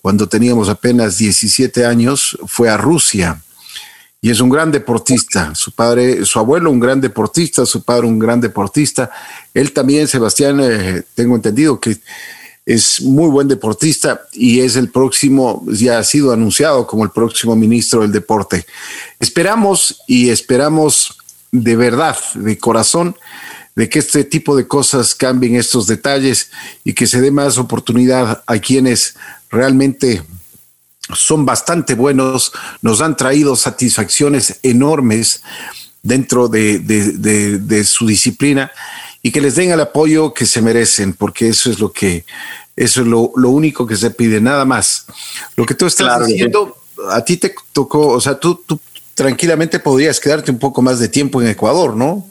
cuando teníamos apenas 17 años, fue a Rusia y es un gran deportista. Su padre, su abuelo, un gran deportista, su padre, un gran deportista. Él también, Sebastián, eh, tengo entendido que es muy buen deportista y es el próximo, ya ha sido anunciado como el próximo ministro del deporte. Esperamos y esperamos de verdad, de corazón, de que este tipo de cosas cambien estos detalles y que se dé más oportunidad a quienes realmente son bastante buenos, nos han traído satisfacciones enormes dentro de, su disciplina y que les den el apoyo que se merecen, porque eso es lo que, eso es lo, único que se pide, nada más. Lo que tú estás diciendo, a ti te tocó, o sea, tú, tú tranquilamente podrías quedarte un poco más de tiempo en Ecuador, ¿no?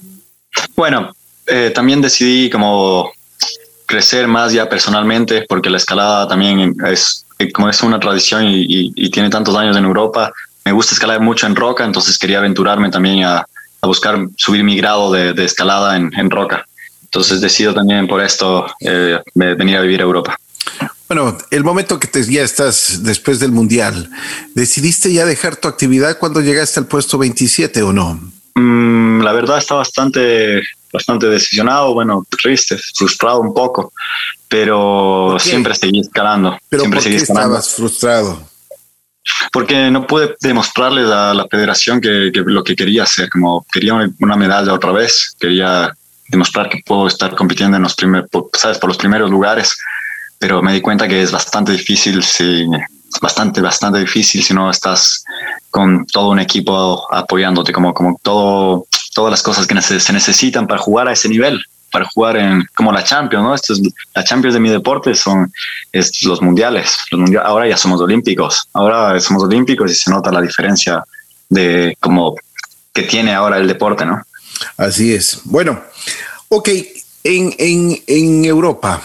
Bueno, eh, también decidí como crecer más ya personalmente, porque la escalada también es como es una tradición y, tiene tantos años en Europa, me gusta escalar mucho en roca, entonces quería aventurarme también a, buscar subir mi grado de, escalada en, roca. Entonces decido también por esto eh, venir a vivir a Europa. Bueno, el momento que te, ya estás después del Mundial, ¿decidiste ya dejar tu actividad cuando llegaste al puesto 27 o no? Mm, la verdad está bastante, bastante decisionado, bueno, triste, frustrado un poco, pero siempre seguí escalando. ¿Pero siempre por qué estabas frustrado? Porque no pude demostrarles a la federación que, lo que quería hacer, como quería una medalla otra vez, quería demostrar que puedo estar compitiendo en los primeros, sabes, por los primeros lugares pero me di cuenta que es bastante difícil si bastante bastante difícil si no estás con todo un equipo apoyándote como como todo todas las cosas que se necesitan para jugar a ese nivel para jugar en como la Champions no esto es la Champions de mi deporte son es los mundiales los mundiales ahora ya somos olímpicos ahora somos olímpicos y se nota la diferencia de como que tiene ahora el deporte no así es. Bueno ok en, en, en Europa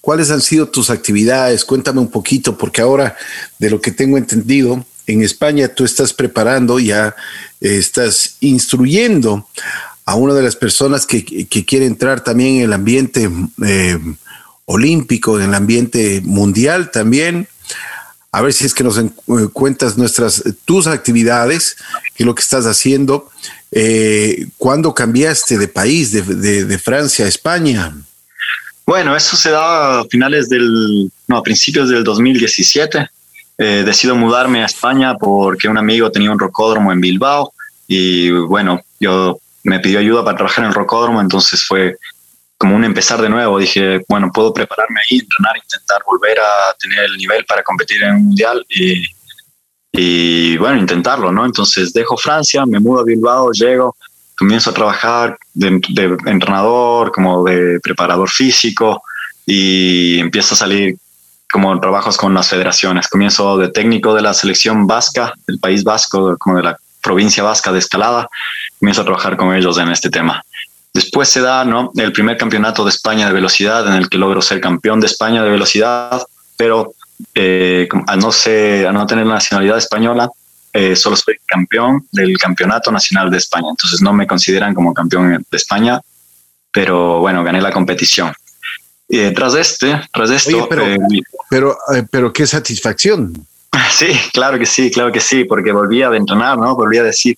¿Cuáles han sido tus actividades? Cuéntame un poquito, porque ahora, de lo que tengo entendido, en España tú estás preparando, ya eh, estás instruyendo a una de las personas que, quiere entrar también en el ambiente eh, olímpico, en el ambiente mundial también. A ver si es que nos eh, cuentas nuestras, tus actividades, qué es lo que estás haciendo. ¿Cuándo cambiaste de país, de Francia a España? Bueno, eso se da a finales del, no, a principios del 2017. Eh, decido mudarme a España porque un amigo tenía un rocódromo en Bilbao y bueno, yo me pidió ayuda para trabajar en el rocódromo, entonces fue como un empezar de nuevo. Dije, bueno, puedo prepararme ahí, entrenar, intentar volver a tener el nivel para competir en un mundial y, y bueno, intentarlo, ¿no? Entonces dejo Francia, me mudo a Bilbao, llego, comienzo a trabajar de, entrenador, como de preparador físico y empiezo a salir como trabajos con las federaciones. Comienzo de técnico de la selección vasca, del país vasco, como de la provincia vasca de escalada. Comienzo a trabajar con ellos en este tema. Después se da ¿no? el primer campeonato de España de velocidad en el que logro ser campeón de España de velocidad, pero eh, al, no ser, al no tener la nacionalidad española, eh, solo soy campeón del Campeonato Nacional de España, entonces no me consideran como campeón de España, pero bueno, gané la competición. Y tras este, tras esto... pero, eh, pero, eh, pero qué satisfacción. Sí, claro que sí, claro que sí, porque volví a entrenar, ¿no? Volví a decir,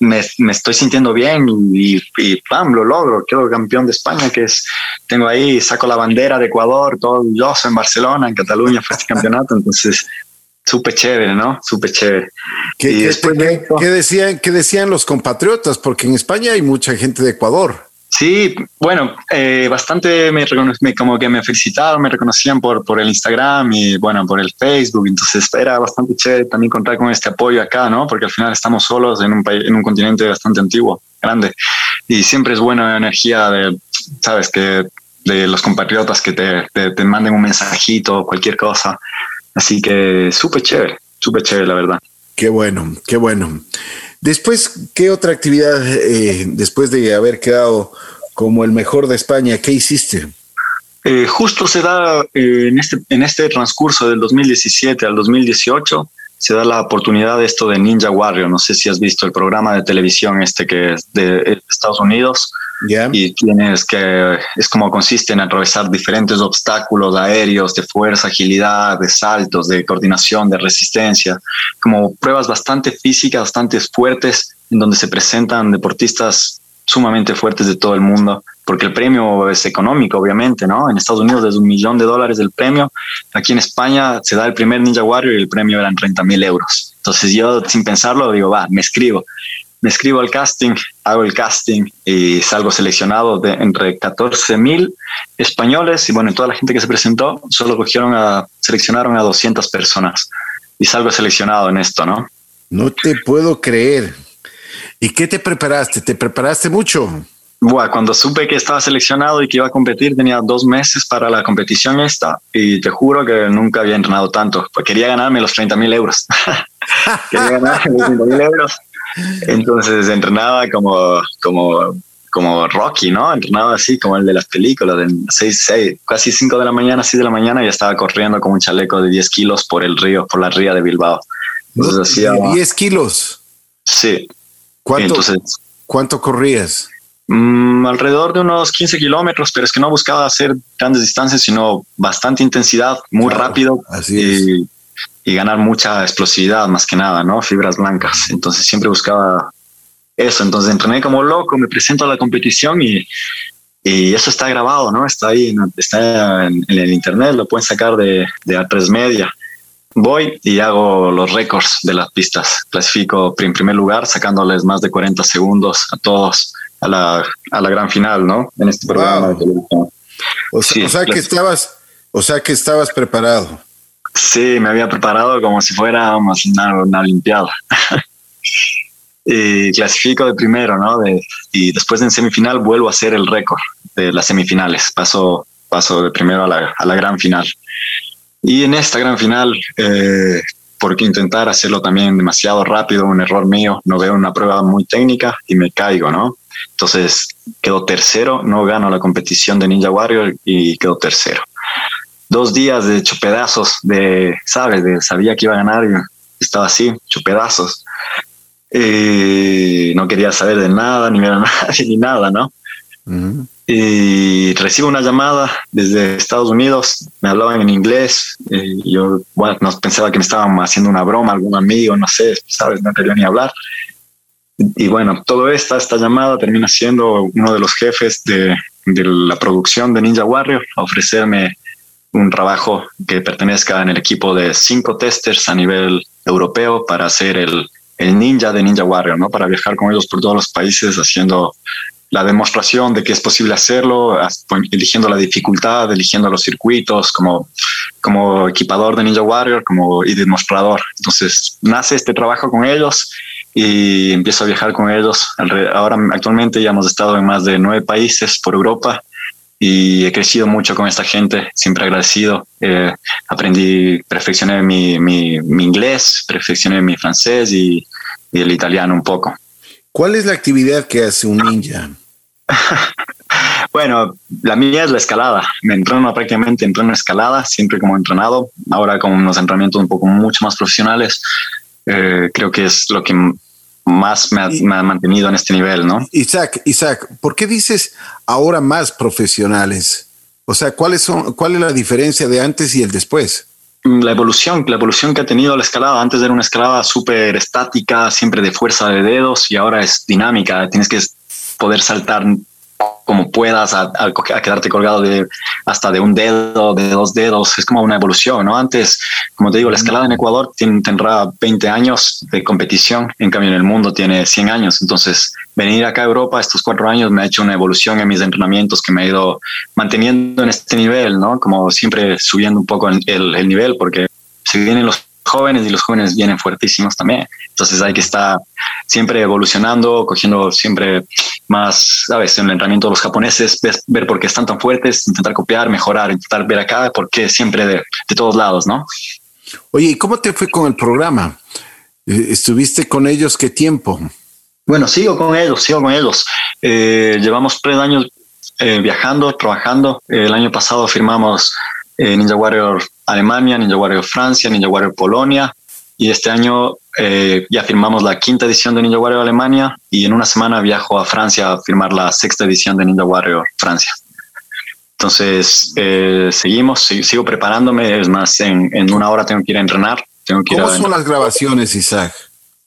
me, me estoy sintiendo bien y, y, ¡pam! Lo logro, quedo campeón de España, que es, tengo ahí, saco la bandera de Ecuador, todo yo en Barcelona, en Cataluña fue este campeonato, entonces súper chévere, ¿no? Súper chévere. ¿Qué, decían, ¿Qué decían los compatriotas? Porque en España hay mucha gente de Ecuador. Sí, bueno, eh, bastante me, me, como que me felicitaron, me reconocían por, por el Instagram y bueno, por el Facebook. Entonces era bastante chévere también contar con este apoyo acá, ¿no? Porque al final estamos solos en un país, en un continente bastante antiguo, grande. Y siempre es buena energía de, sabes, que de los compatriotas que te, te, te manden un mensajito, cualquier cosa. Así que súper chévere, súper chévere, la verdad. Qué bueno, qué bueno. Después, ¿qué otra actividad, eh, después de haber quedado como el mejor de España, qué hiciste? Eh, justo se da eh, en, este, en este transcurso del 2017 al 2018, se da la oportunidad de esto de Ninja Warrior. No sé si has visto el programa de televisión este que es de Estados Unidos, Y tienes que, es como consiste en atravesar diferentes obstáculos aéreos de fuerza, agilidad, de saltos, de coordinación, de resistencia, como pruebas bastante físicas, bastante fuertes, en donde se presentan deportistas sumamente fuertes de todo el mundo, porque el premio es económico, obviamente, ¿no? En Estados Unidos es un millón de dólares el premio, aquí en España se da el primer Ninja Warrior y el premio eran 30 mil euros. Entonces yo, sin pensarlo, digo, va, me escribo me escribo al casting, hago el casting y salgo seleccionado de entre 14 mil españoles y bueno, toda la gente que se presentó solo cogieron a, seleccionaron a 200 personas y salgo seleccionado en esto, ¿no? No te puedo creer. ¿Y qué te preparaste? ¿Te preparaste mucho? Bueno, cuando supe que estaba seleccionado y que iba a competir, tenía dos meses para la competición esta y te juro que nunca había entrenado tanto, porque quería ganarme los 30 mil euros. quería ganarme los 30 mil euros entonces entrenaba como, como, como Rocky, ¿no? Entrenaba así como el de las películas, de 6, 6, casi 5 de la mañana, 6 de la mañana, y estaba corriendo con un chaleco de 10 kilos por el río, por la ría de Bilbao. Entonces hacía... 10 kilos. Sí. ¿Cuánto, ¿cuánto corrías? Mm, alrededor de unos 15 kilómetros, pero es que no buscaba hacer grandes distancias, sino bastante intensidad, muy rápido. Así es y ganar mucha explosividad más que nada, ¿no? Fibras blancas. Entonces siempre buscaba eso. Entonces entrené como loco, me presento a la competición y, y eso está grabado, ¿no? Está ahí, está en, el internet, lo pueden sacar de, de A3 Media. Voy y hago los récords de las pistas. Clasifico en primer lugar, sacándoles más de 40 segundos a todos a la, a la gran final, ¿no? En este programa de televisión. O sea, o sea que estabas, o sea que estabas preparado. Sí, me había preparado como si fuera una, una Olimpiada. y clasifico de primero, ¿no? y después en semifinal vuelvo a hacer el récord de las semifinales. Paso, paso de primero a la, a la gran final. Y en esta gran final, eh, porque intentar hacerlo también demasiado rápido, un error mío, no veo una prueba muy técnica y me caigo, ¿no? Entonces quedo tercero, no gano la competición de Ninja Warrior y quedo tercero dos días de hecho pedazos, de, ¿sabes? De, sabía que iba a ganar y estaba así, hecho pedazos. Y no quería saber de nada, ni ver a nadie, ni nada, ¿no? Y recibo una llamada desde Estados Unidos, me hablaban en inglés, y yo, bueno, no pensaba que me estaban haciendo una broma, algún amigo, no sé, ¿sabes? No quería ni hablar. Y bueno, todo esta, esta llamada termina siendo uno de los jefes de, de la producción de Ninja Warrior a ofrecerme un trabajo que pertenezca en el equipo de cinco testers a nivel europeo para hacer el, el ninja de Ninja Warrior, ¿no? Para viajar con ellos por todos los países haciendo la demostración de que es posible hacerlo, eligiendo la dificultad, eligiendo los circuitos, como, como equipador de Ninja Warrior como, y demostrador. Entonces nace este trabajo con ellos y empiezo a viajar con ellos. Ahora actualmente ya hemos estado en más de nueve países por Europa y he crecido mucho con esta gente, siempre agradecido. Eh, aprendí, perfeccioné mi, mi, mi, inglés, perfeccioné mi francés y, y, el italiano un poco. ¿Cuál es la actividad que hace un ninja? bueno, la mía es la escalada. Me entreno prácticamente, entreno escalada, siempre como entrenado. Ahora con unos entrenamientos un poco mucho más profesionales. Eh, creo que es lo que más me ha, mantenido en este nivel, ¿no? Isaac, Isaac, ¿por qué dices ahora más profesionales? O sea, ¿cuáles son, ¿cuál es la diferencia de antes y el después? Mm, la evolución, la evolución que ha tenido la escalada. Antes era una escalada súper estática, siempre de fuerza de dedos y ahora es dinámica. Tienes que poder saltar como puedas, a, quedarte colgado de hasta de un dedo, de dos dedos. Es como una evolución, ¿no? Antes, como te digo, la escalada en Ecuador tendrá 20 años de competición, en cambio en el mundo tiene 100 años. Entonces, venir acá a Europa estos cuatro años me ha hecho una evolución en mis entrenamientos que me ha ido manteniendo en este nivel, ¿no? Como siempre subiendo un poco el, el nivel, porque se vienen los jóvenes y los jóvenes vienen fuertísimos también. Entonces hay que estar siempre evolucionando, cogiendo siempre más, ¿sabes? En el entrenamiento de los japoneses, ver por qué están tan fuertes, intentar copiar, mejorar, intentar ver acá, por qué siempre de, de todos lados, ¿no? Oye, ¿y cómo te fue con el programa? Eh, ¿Estuviste con ellos qué tiempo? Bueno, sigo con ellos, sigo con ellos. Eh, llevamos tres años eh, viajando, trabajando. el año pasado firmamos Ninja Warrior Alemania, Ninja Warrior Francia, Ninja Warrior Polonia. y este año eh, ya firmamos la quinta edición de Ninja Warrior Alemania y en una semana viajo a Francia a firmar la sexta edición de Ninja Warrior Francia. Entonces, eh, seguimos, sigo preparándome, es más, en, en, una hora tengo que ir a entrenar. Tengo que ¿Cómo ir a son las grabaciones, Isaac?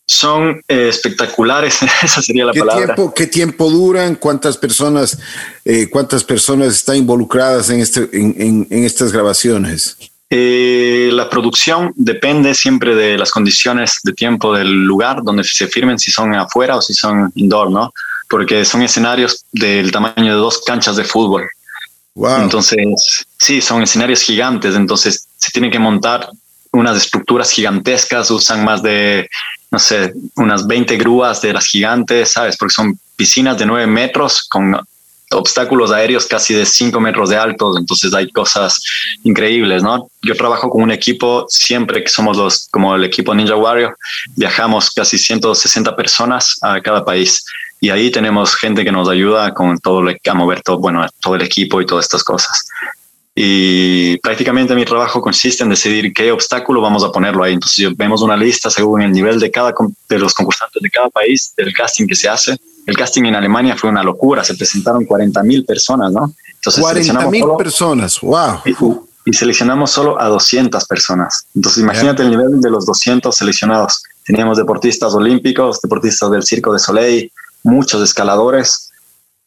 Son eh, espectaculares, esa sería la ¿Qué palabra. Tiempo, ¿Qué tiempo duran? ¿Cuántas personas, eh, cuántas personas están involucradas en, este, en, en, en estas grabaciones? Eh, la producción depende siempre de las condiciones de tiempo del lugar donde se firmen, si son afuera o si son indoor, ¿no? Porque son escenarios del tamaño de dos canchas de fútbol. Wow. Entonces, sí, son escenarios gigantes, entonces se tienen que montar unas estructuras gigantescas, usan más de, no sé, unas 20 grúas de las gigantes, ¿sabes? Porque son piscinas de 9 metros con obstáculos aéreos casi de 5 metros de alto, entonces hay cosas increíbles, ¿no? Yo trabajo con un equipo, siempre que somos los, como el equipo Ninja Warrior, viajamos casi 160 personas a cada país y ahí tenemos gente que nos ayuda con todo a mover todo, bueno, todo el equipo y todas estas cosas. Y prácticamente mi trabajo consiste en decidir qué obstáculo vamos a ponerlo ahí. Entonces vemos una lista según el nivel de cada de los concursantes de cada país, del casting que se hace. El casting en Alemania fue una locura, se presentaron 40 mil personas, ¿no? Entonces 40 mil personas, wow. Y, y, seleccionamos solo a 200 personas. Entonces imagínate yeah. el nivel de los 200 seleccionados. Teníamos deportistas olímpicos, deportistas del Circo de Soleil, muchos escaladores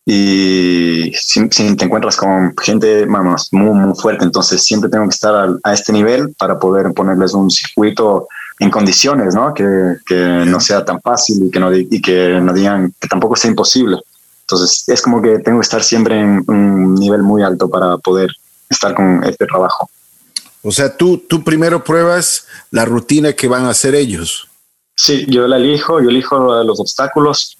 y si, si, te encuentras con gente vamos, muy, muy fuerte, entonces siempre tengo que estar a, a, este nivel para poder ponerles un circuito en condiciones, ¿no? Que, que no sea tan fácil y que, no, y que no digan que tampoco sea imposible. Entonces es como que tengo que estar siempre en un nivel muy alto para poder estar con este trabajo. O sea, tú, tú primero pruebas la rutina que van a hacer ellos. Sí, yo la elijo, yo elijo los obstáculos,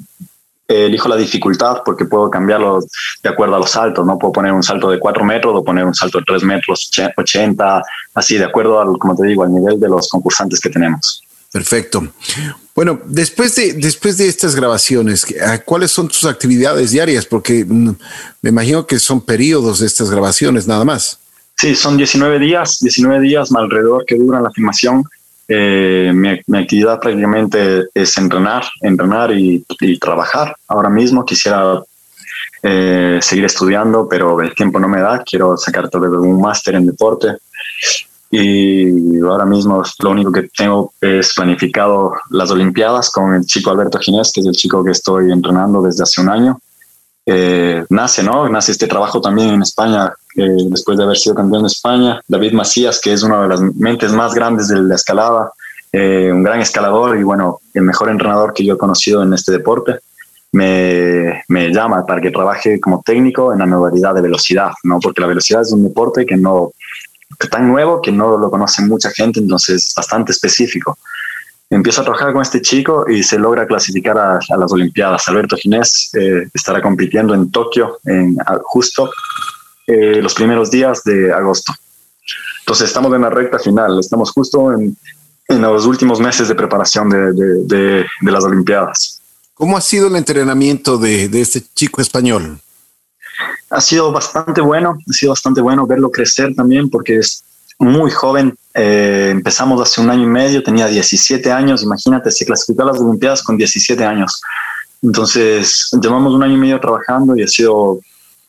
eh, elijo la dificultad porque puedo cambiarlo de acuerdo a los saltos, ¿no? Puedo poner un salto de 4 metros o poner un salto de 3 metros, 80, así, de acuerdo al, como te digo, al nivel de los concursantes que tenemos. Perfecto. Bueno, después de, después de estas grabaciones, ¿cuáles son tus actividades diarias? Porque me imagino que son periodos de estas grabaciones, nada más. Sí, son 19 días, 19 días alrededor que duran la filmación. Eh, mi, mi, actividad prácticamente es entrenar, entrenar y, y trabajar. Ahora mismo quisiera eh, seguir estudiando, pero el tiempo no me da. Quiero sacar tal vez un máster en deporte. Y ahora mismo lo único que tengo es planificado las Olimpiadas con el chico Alberto Ginés, que es el chico que estoy entrenando desde hace un año. Eh, nace, ¿no? Nace este trabajo también en España, eh, después de haber sido campeón de España. David Macías, que es una de las mentes más grandes de la escalada, eh, un gran escalador y bueno, el mejor entrenador que yo he conocido en este deporte, me, me, llama para que trabaje como técnico en la modalidad de velocidad, ¿no? Porque la velocidad es un deporte que no, que tan nuevo que no lo conoce mucha gente, entonces es bastante específico empiezo a trabajar con este chico y se logra clasificar a, a las Olimpiadas. Alberto Ginés eh, estará compitiendo en Tokio en justo eh, los primeros días de agosto. Entonces estamos en la recta final, estamos justo en, en los últimos meses de preparación de, de, de, de, las Olimpiadas. ¿Cómo ha sido el entrenamiento de, de este chico español? Ha sido bastante bueno, ha sido bastante bueno verlo crecer también porque es muy joven, eh, empezamos hace un año y medio, tenía 17 años, imagínate, se clasificó a las Olimpiadas con 17 años. Entonces, llevamos un año y medio trabajando y ha sido,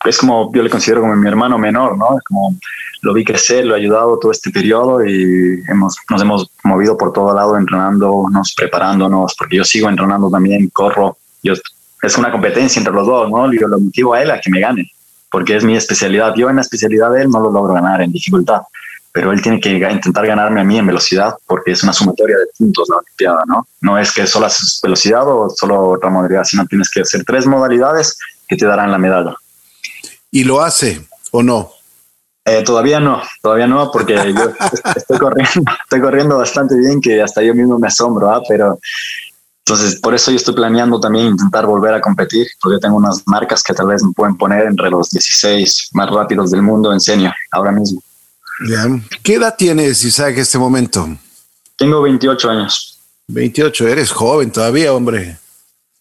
es como yo le considero como mi hermano menor, ¿no? Es como lo vi crecer, lo he ayudado todo este periodo y hemos, nos hemos movido por todo lado entrenándonos, preparándonos, porque yo sigo entrenando también, corro. Yo, es una competencia entre los dos, ¿no? Yo lo motivo a él a que me gane, porque es mi especialidad. Yo en la especialidad de él no lo logro ganar en dificultad pero él tiene que intentar ganarme a mí en velocidad porque es una sumatoria de puntos la Olimpiada, ¿no? No es que solo haces velocidad o solo otra modalidad, sino tienes que hacer tres modalidades que te darán la medalla. ¿Y lo hace o no? Eh, todavía no, todavía no, porque yo estoy corriendo, estoy corriendo bastante bien que hasta yo mismo me asombro, ¿ah? pero entonces por eso yo estoy planeando también intentar volver a competir, porque tengo unas marcas que tal vez me pueden poner entre los 16 más rápidos del mundo en senior ahora mismo. ¿Qué edad tienes, Isaac, en este momento? Tengo 28 años. 28, eres joven todavía, hombre.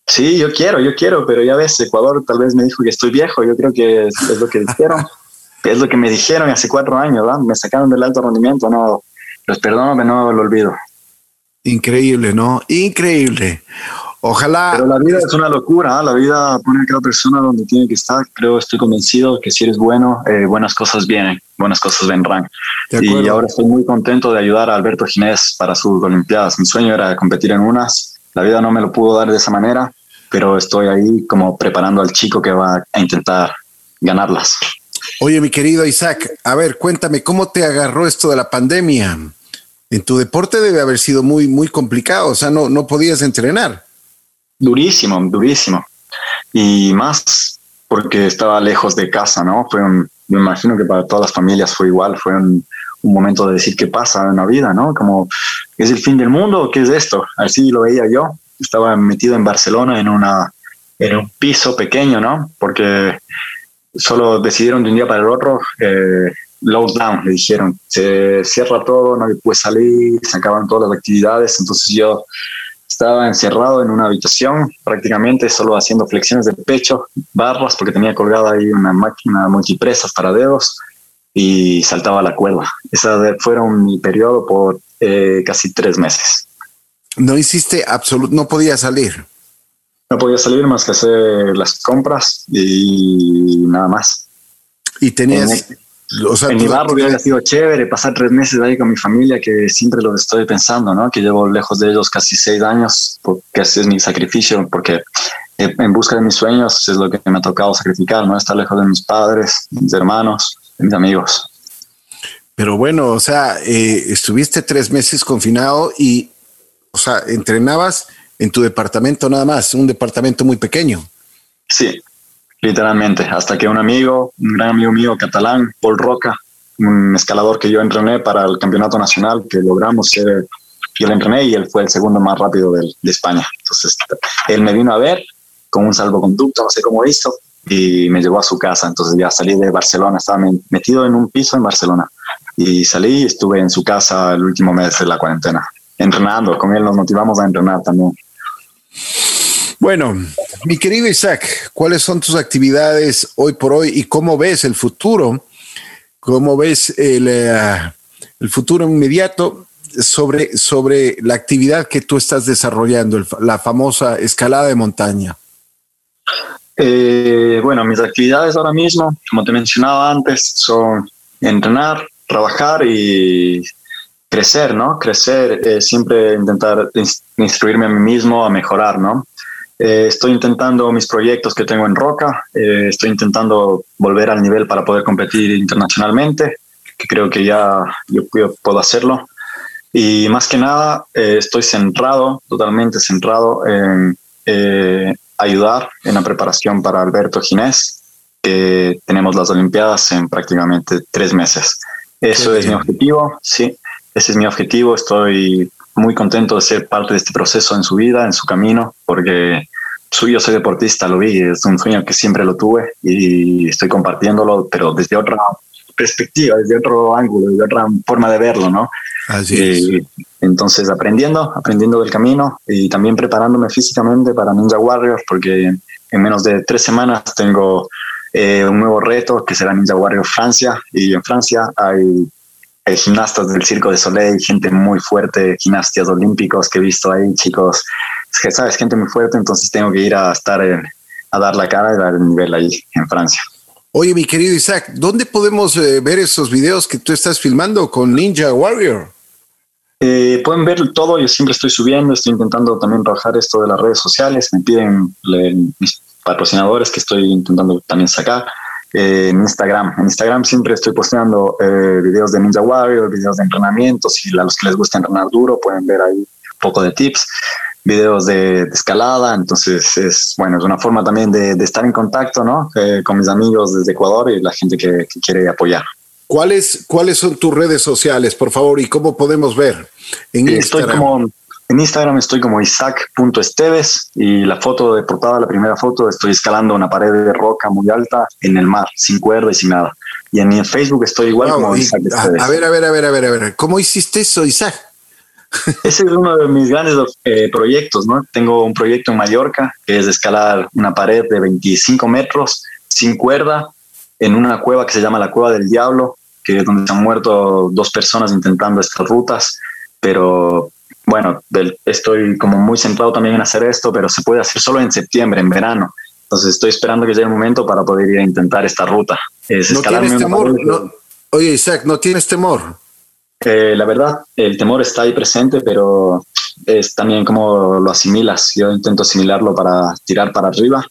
Sí, yo quiero, yo quiero, pero ya ves, Ecuador tal vez me dijo que estoy viejo, yo creo que es, es lo que dijeron, es lo que me dijeron hace cuatro años, ¿verdad? me sacaron del alto rendimiento, no, los perdono, pero no lo olvido. Increíble, ¿no? Increíble. Ojalá. Pero la vida es una locura, ¿ah? la vida pone a cada persona donde tiene que estar. Creo, estoy convencido que si eres bueno, eh, buenas cosas vienen, buenas cosas vendrán. Y ahora estoy muy contento de ayudar a Alberto Ginés para sus Olimpiadas. Mi sueño era competir en unas. La vida no me lo pudo dar de esa manera, pero estoy ahí como preparando al chico que va a intentar ganarlas. Oye, mi querido Isaac, a ver, cuéntame, ¿cómo te agarró esto de la pandemia? En tu deporte debe haber sido muy, muy complicado, o sea, no, no podías entrenar. Durísimo, durísimo. Y más porque estaba lejos de casa, ¿no? Fue un, me imagino que para todas las familias fue igual, fue un, un momento de decir qué pasa en la vida, ¿no? Como, ¿es el fin del mundo? ¿Qué es esto? Así lo veía yo. Estaba metido en Barcelona en, una, en un piso pequeño, ¿no? Porque solo decidieron de un día para el otro, eh, lockdown, le dijeron, se cierra todo, nadie puede salir, se acaban todas las actividades, entonces yo estaba encerrado en una habitación, prácticamente solo haciendo flexiones de pecho, barras, porque tenía colgada ahí una máquina multipresas para dedos y saltaba la cuerda. Esa fueron mi periodo por eh, casi tres meses. No hiciste absoluto, no podía salir. No podía salir más que hacer las compras y nada más. Y tenías, en mi barrio hubiera sido chévere pasar tres meses ahí con mi familia, que siempre lo estoy pensando, ¿no? Que llevo lejos de ellos casi seis años, porque ese es mi sacrificio, porque en busca de mis sueños es lo que me ha tocado sacrificar, ¿no? Estar lejos de mis padres, mis hermanos, de mis amigos. Pero bueno, o sea, eh, estuviste tres meses confinado y, o sea, entrenabas en tu departamento nada más, un departamento muy pequeño. Sí, literalmente, hasta que un amigo, un gran amigo mío catalán, Paul Roca, un escalador que yo entrené para el campeonato nacional, que logramos ser, yo le entrené y él fue el segundo más rápido de, de España. Entonces, él me vino a ver con un salvoconducto, no sé cómo hizo, y me llevó a su casa. Entonces ya salí de Barcelona, estaba metido en un piso en Barcelona. Y salí y estuve en su casa el último mes de la cuarentena, entrenando. Con él nos motivamos a entrenar también. Bueno, mi querido Isaac, ¿cuáles son tus actividades hoy por hoy y cómo ves el futuro? ¿Cómo ves el, eh, el futuro inmediato sobre, sobre la actividad que tú estás desarrollando, la famosa escalada de montaña? Eh, bueno, mis actividades ahora mismo, como te mencionaba antes, son entrenar, trabajar y crecer, ¿no? Crecer, eh, siempre intentar instruirme a mí mismo a mejorar, ¿no? Eh, estoy intentando mis proyectos que tengo en Roca, eh, estoy intentando volver al nivel para poder competir internacionalmente, que creo que ya yo, puedo hacerlo. Y más que nada, eh, estoy centrado, totalmente centrado en ayudar en la preparación para Alberto Ginés, que tenemos las Olimpiadas en prácticamente tres meses. Eso es mi objetivo, sí, ese es mi objetivo. Estoy muy contento de ser parte de este proceso en su vida, en su camino, porque yo soy deportista, lo vi, es un sueño que siempre lo tuve y estoy compartiéndolo, pero desde otra perspectiva, desde otro ángulo, desde otra forma de verlo, ¿no? Así es. Entonces, aprendiendo, aprendiendo del camino y también preparándome físicamente para Ninja Warriors, porque en menos de tres semanas tengo eh, un nuevo reto que será Ninja Warriors Francia y en Francia hay gimnastas del Circo de Soleil, gente muy fuerte, gimnastas olímpicos que he visto ahí, chicos, que sabes, gente muy fuerte, entonces tengo que ir a estar a dar la cara y dar el nivel ahí en Francia. Oye, mi querido Isaac, ¿dónde podemos eh, ver esos videos que tú estás filmando con Ninja Warrior? Eh, pueden ver todo, yo siempre estoy subiendo, estoy intentando también trabajar esto de las redes sociales, me piden mis patrocinadores que estoy intentando también sacar en Instagram. En Instagram siempre estoy posteando eh, videos de Ninja Warrior, videos de entrenamientos y a los que les gusta entrenar duro pueden ver ahí un poco de tips, videos de, escalada. Entonces es bueno, es una forma también de, estar en contacto ¿no? Eh, con mis amigos desde Ecuador y la gente que, quiere apoyar. ¿Cuáles, ¿Cuáles son tus redes sociales, por favor, y cómo podemos ver en Instagram? Estoy como en Instagram estoy como isaac.esteves y la foto de portada, la primera foto, estoy escalando una pared de roca muy alta en el mar, sin cuerda y sin nada. Y en Facebook estoy igual como Isaac Esteves. A ver, a ver, a ver, a ver, a ver. ¿Cómo hiciste eso, Isaac? Ese es uno de mis grandes eh, proyectos, ¿no? Tengo un proyecto en Mallorca que es escalar una pared de 25 metros sin cuerda en una cueva que se llama la Cueva del Diablo, que es donde se han muerto dos personas intentando estas rutas, pero bueno, estoy como muy centrado también en hacer esto, pero se puede hacer solo en septiembre, en verano. Entonces estoy esperando que llegue el momento para poder ir a intentar esta ruta. ¿No tienes temor? oye, Isaac, ¿no tienes temor? Eh, la verdad, el temor está ahí presente, pero es también como lo asimilas. Yo intento asimilarlo para tirar para arriba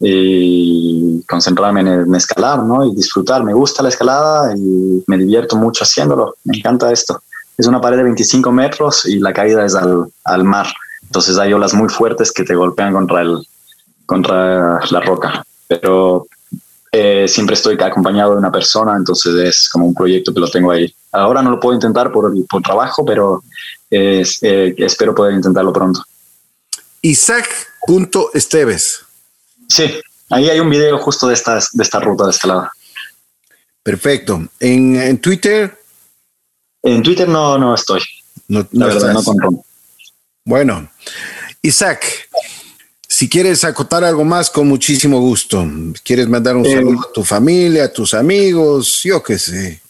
y concentrarme en, escalar ¿no? y disfrutar. Me gusta la escalada y me divierto mucho haciéndolo. Me encanta esto. Es una pared de 25 metros y la caída es al, al mar. Entonces hay olas muy fuertes que te golpean contra, el, contra la roca. Pero eh, siempre estoy acompañado de una persona, entonces es como un proyecto que lo tengo ahí. Ahora no lo puedo intentar por, por trabajo, pero eh, espero poder intentarlo pronto. Isaac.esteves. Sí, ahí hay un video justo de esta, de esta ruta de escalada. Perfecto. ¿En, en Twitter? En Twitter no, no estoy. No, La verdad, no Bueno, Isaac, si quieres acotar algo más, con muchísimo gusto. ¿Quieres mandar un eh, saludo a tu familia, a tus amigos? Yo qué sé.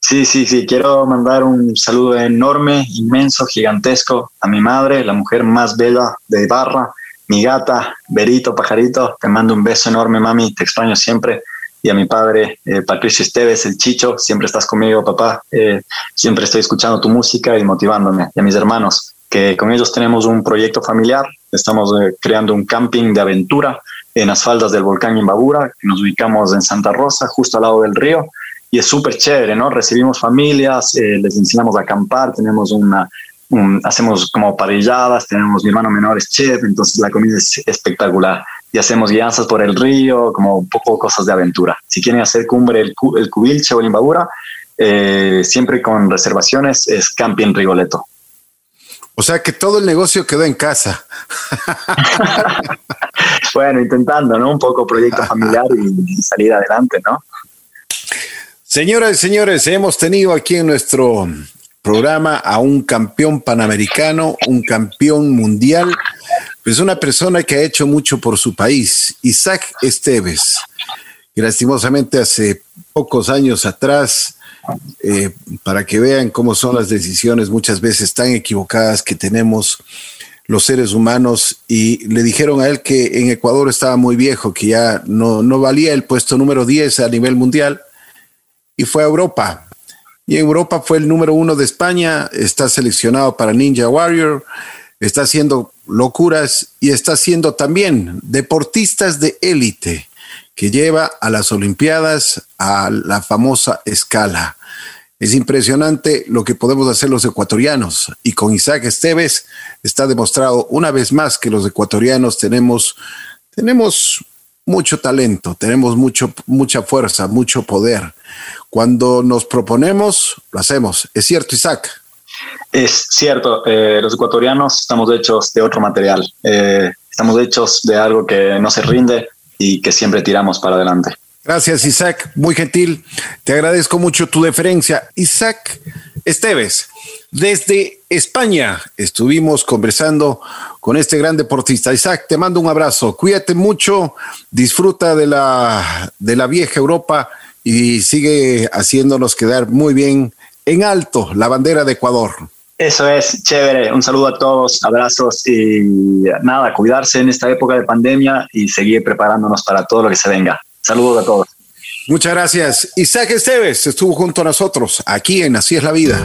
Sí, sí, sí. Quiero mandar un saludo enorme, inmenso, gigantesco a mi madre, la mujer más bella de Barra, mi gata, Berito, pajarito. Te mando un beso enorme, mami. Te extraño siempre. Y a mi padre, eh, Patricio Esteves, el Chicho. Siempre estás conmigo, papá. Eh, siempre estoy escuchando tu música y motivándome. Y a mis hermanos, que con ellos tenemos un proyecto familiar Estamos eh, creando un camping de aventura en las faldas del volcán Imbabura, que nos ubicamos en Santa Rosa, justo al lado del río. Y es súper chévere, ¿no? Recibimos familias, eh, les enseñamos a acampar, tenemos una, hacemos como parilladas, tenemos mi hermano menor es chef, entonces la comida es espectacular. Y hacemos guianzas por el río, como un poco cosas de aventura. Si quieren hacer cumbre el, el Cubilche o el Imbabura, eh, siempre con reservaciones, es Camping Rigoleto. O sea que todo el negocio quedó en casa. bueno, intentando, ¿no? Un poco proyecto familiar y salir adelante, ¿no? Señoras y señores, hemos tenido aquí en nuestro programa a un campeón panamericano, un campeón mundial, pues una persona que ha hecho mucho por su país, Isaac Esteves, que lastimosamente hace pocos años atrás eh, para que vean cómo son las decisiones muchas veces tan equivocadas que tenemos los seres humanos y le dijeron a él que en Ecuador estaba muy viejo, que ya no, no valía el puesto número 10 a nivel mundial y fue a Europa. Y en Europa fue el número uno de España, está seleccionado para Ninja Warrior, está haciendo locuras y está haciendo también deportistas de élite que lleva a las Olimpiadas a la famosa escala. Es impresionante lo que podemos hacer los ecuatorianos y con Isaac Esteves está demostrado una vez más que los ecuatorianos tenemos, tenemos mucho talento, tenemos mucho, mucha fuerza, mucho poder. Cuando nos proponemos, lo hacemos. ¿Es cierto, Isaac? Es cierto, eh, los ecuatorianos estamos hechos de otro material, eh, estamos hechos de algo que no se rinde, y que siempre tiramos para adelante. Gracias, Isaac. Muy gentil. Te agradezco mucho tu deferencia. Isaac Esteves, desde España estuvimos conversando con este gran deportista. Isaac, te mando un abrazo. Cuídate mucho, disfruta de la, de la vieja Europa y sigue haciéndonos quedar muy bien en alto la bandera de Ecuador. Eso es, chévere. Un saludo a todos, abrazos y nada, cuidarse en esta época de pandemia y seguir preparándonos para todo lo que se venga. Saludos a todos. Muchas gracias. Isaac Esteves estuvo junto a nosotros aquí en Así es la vida.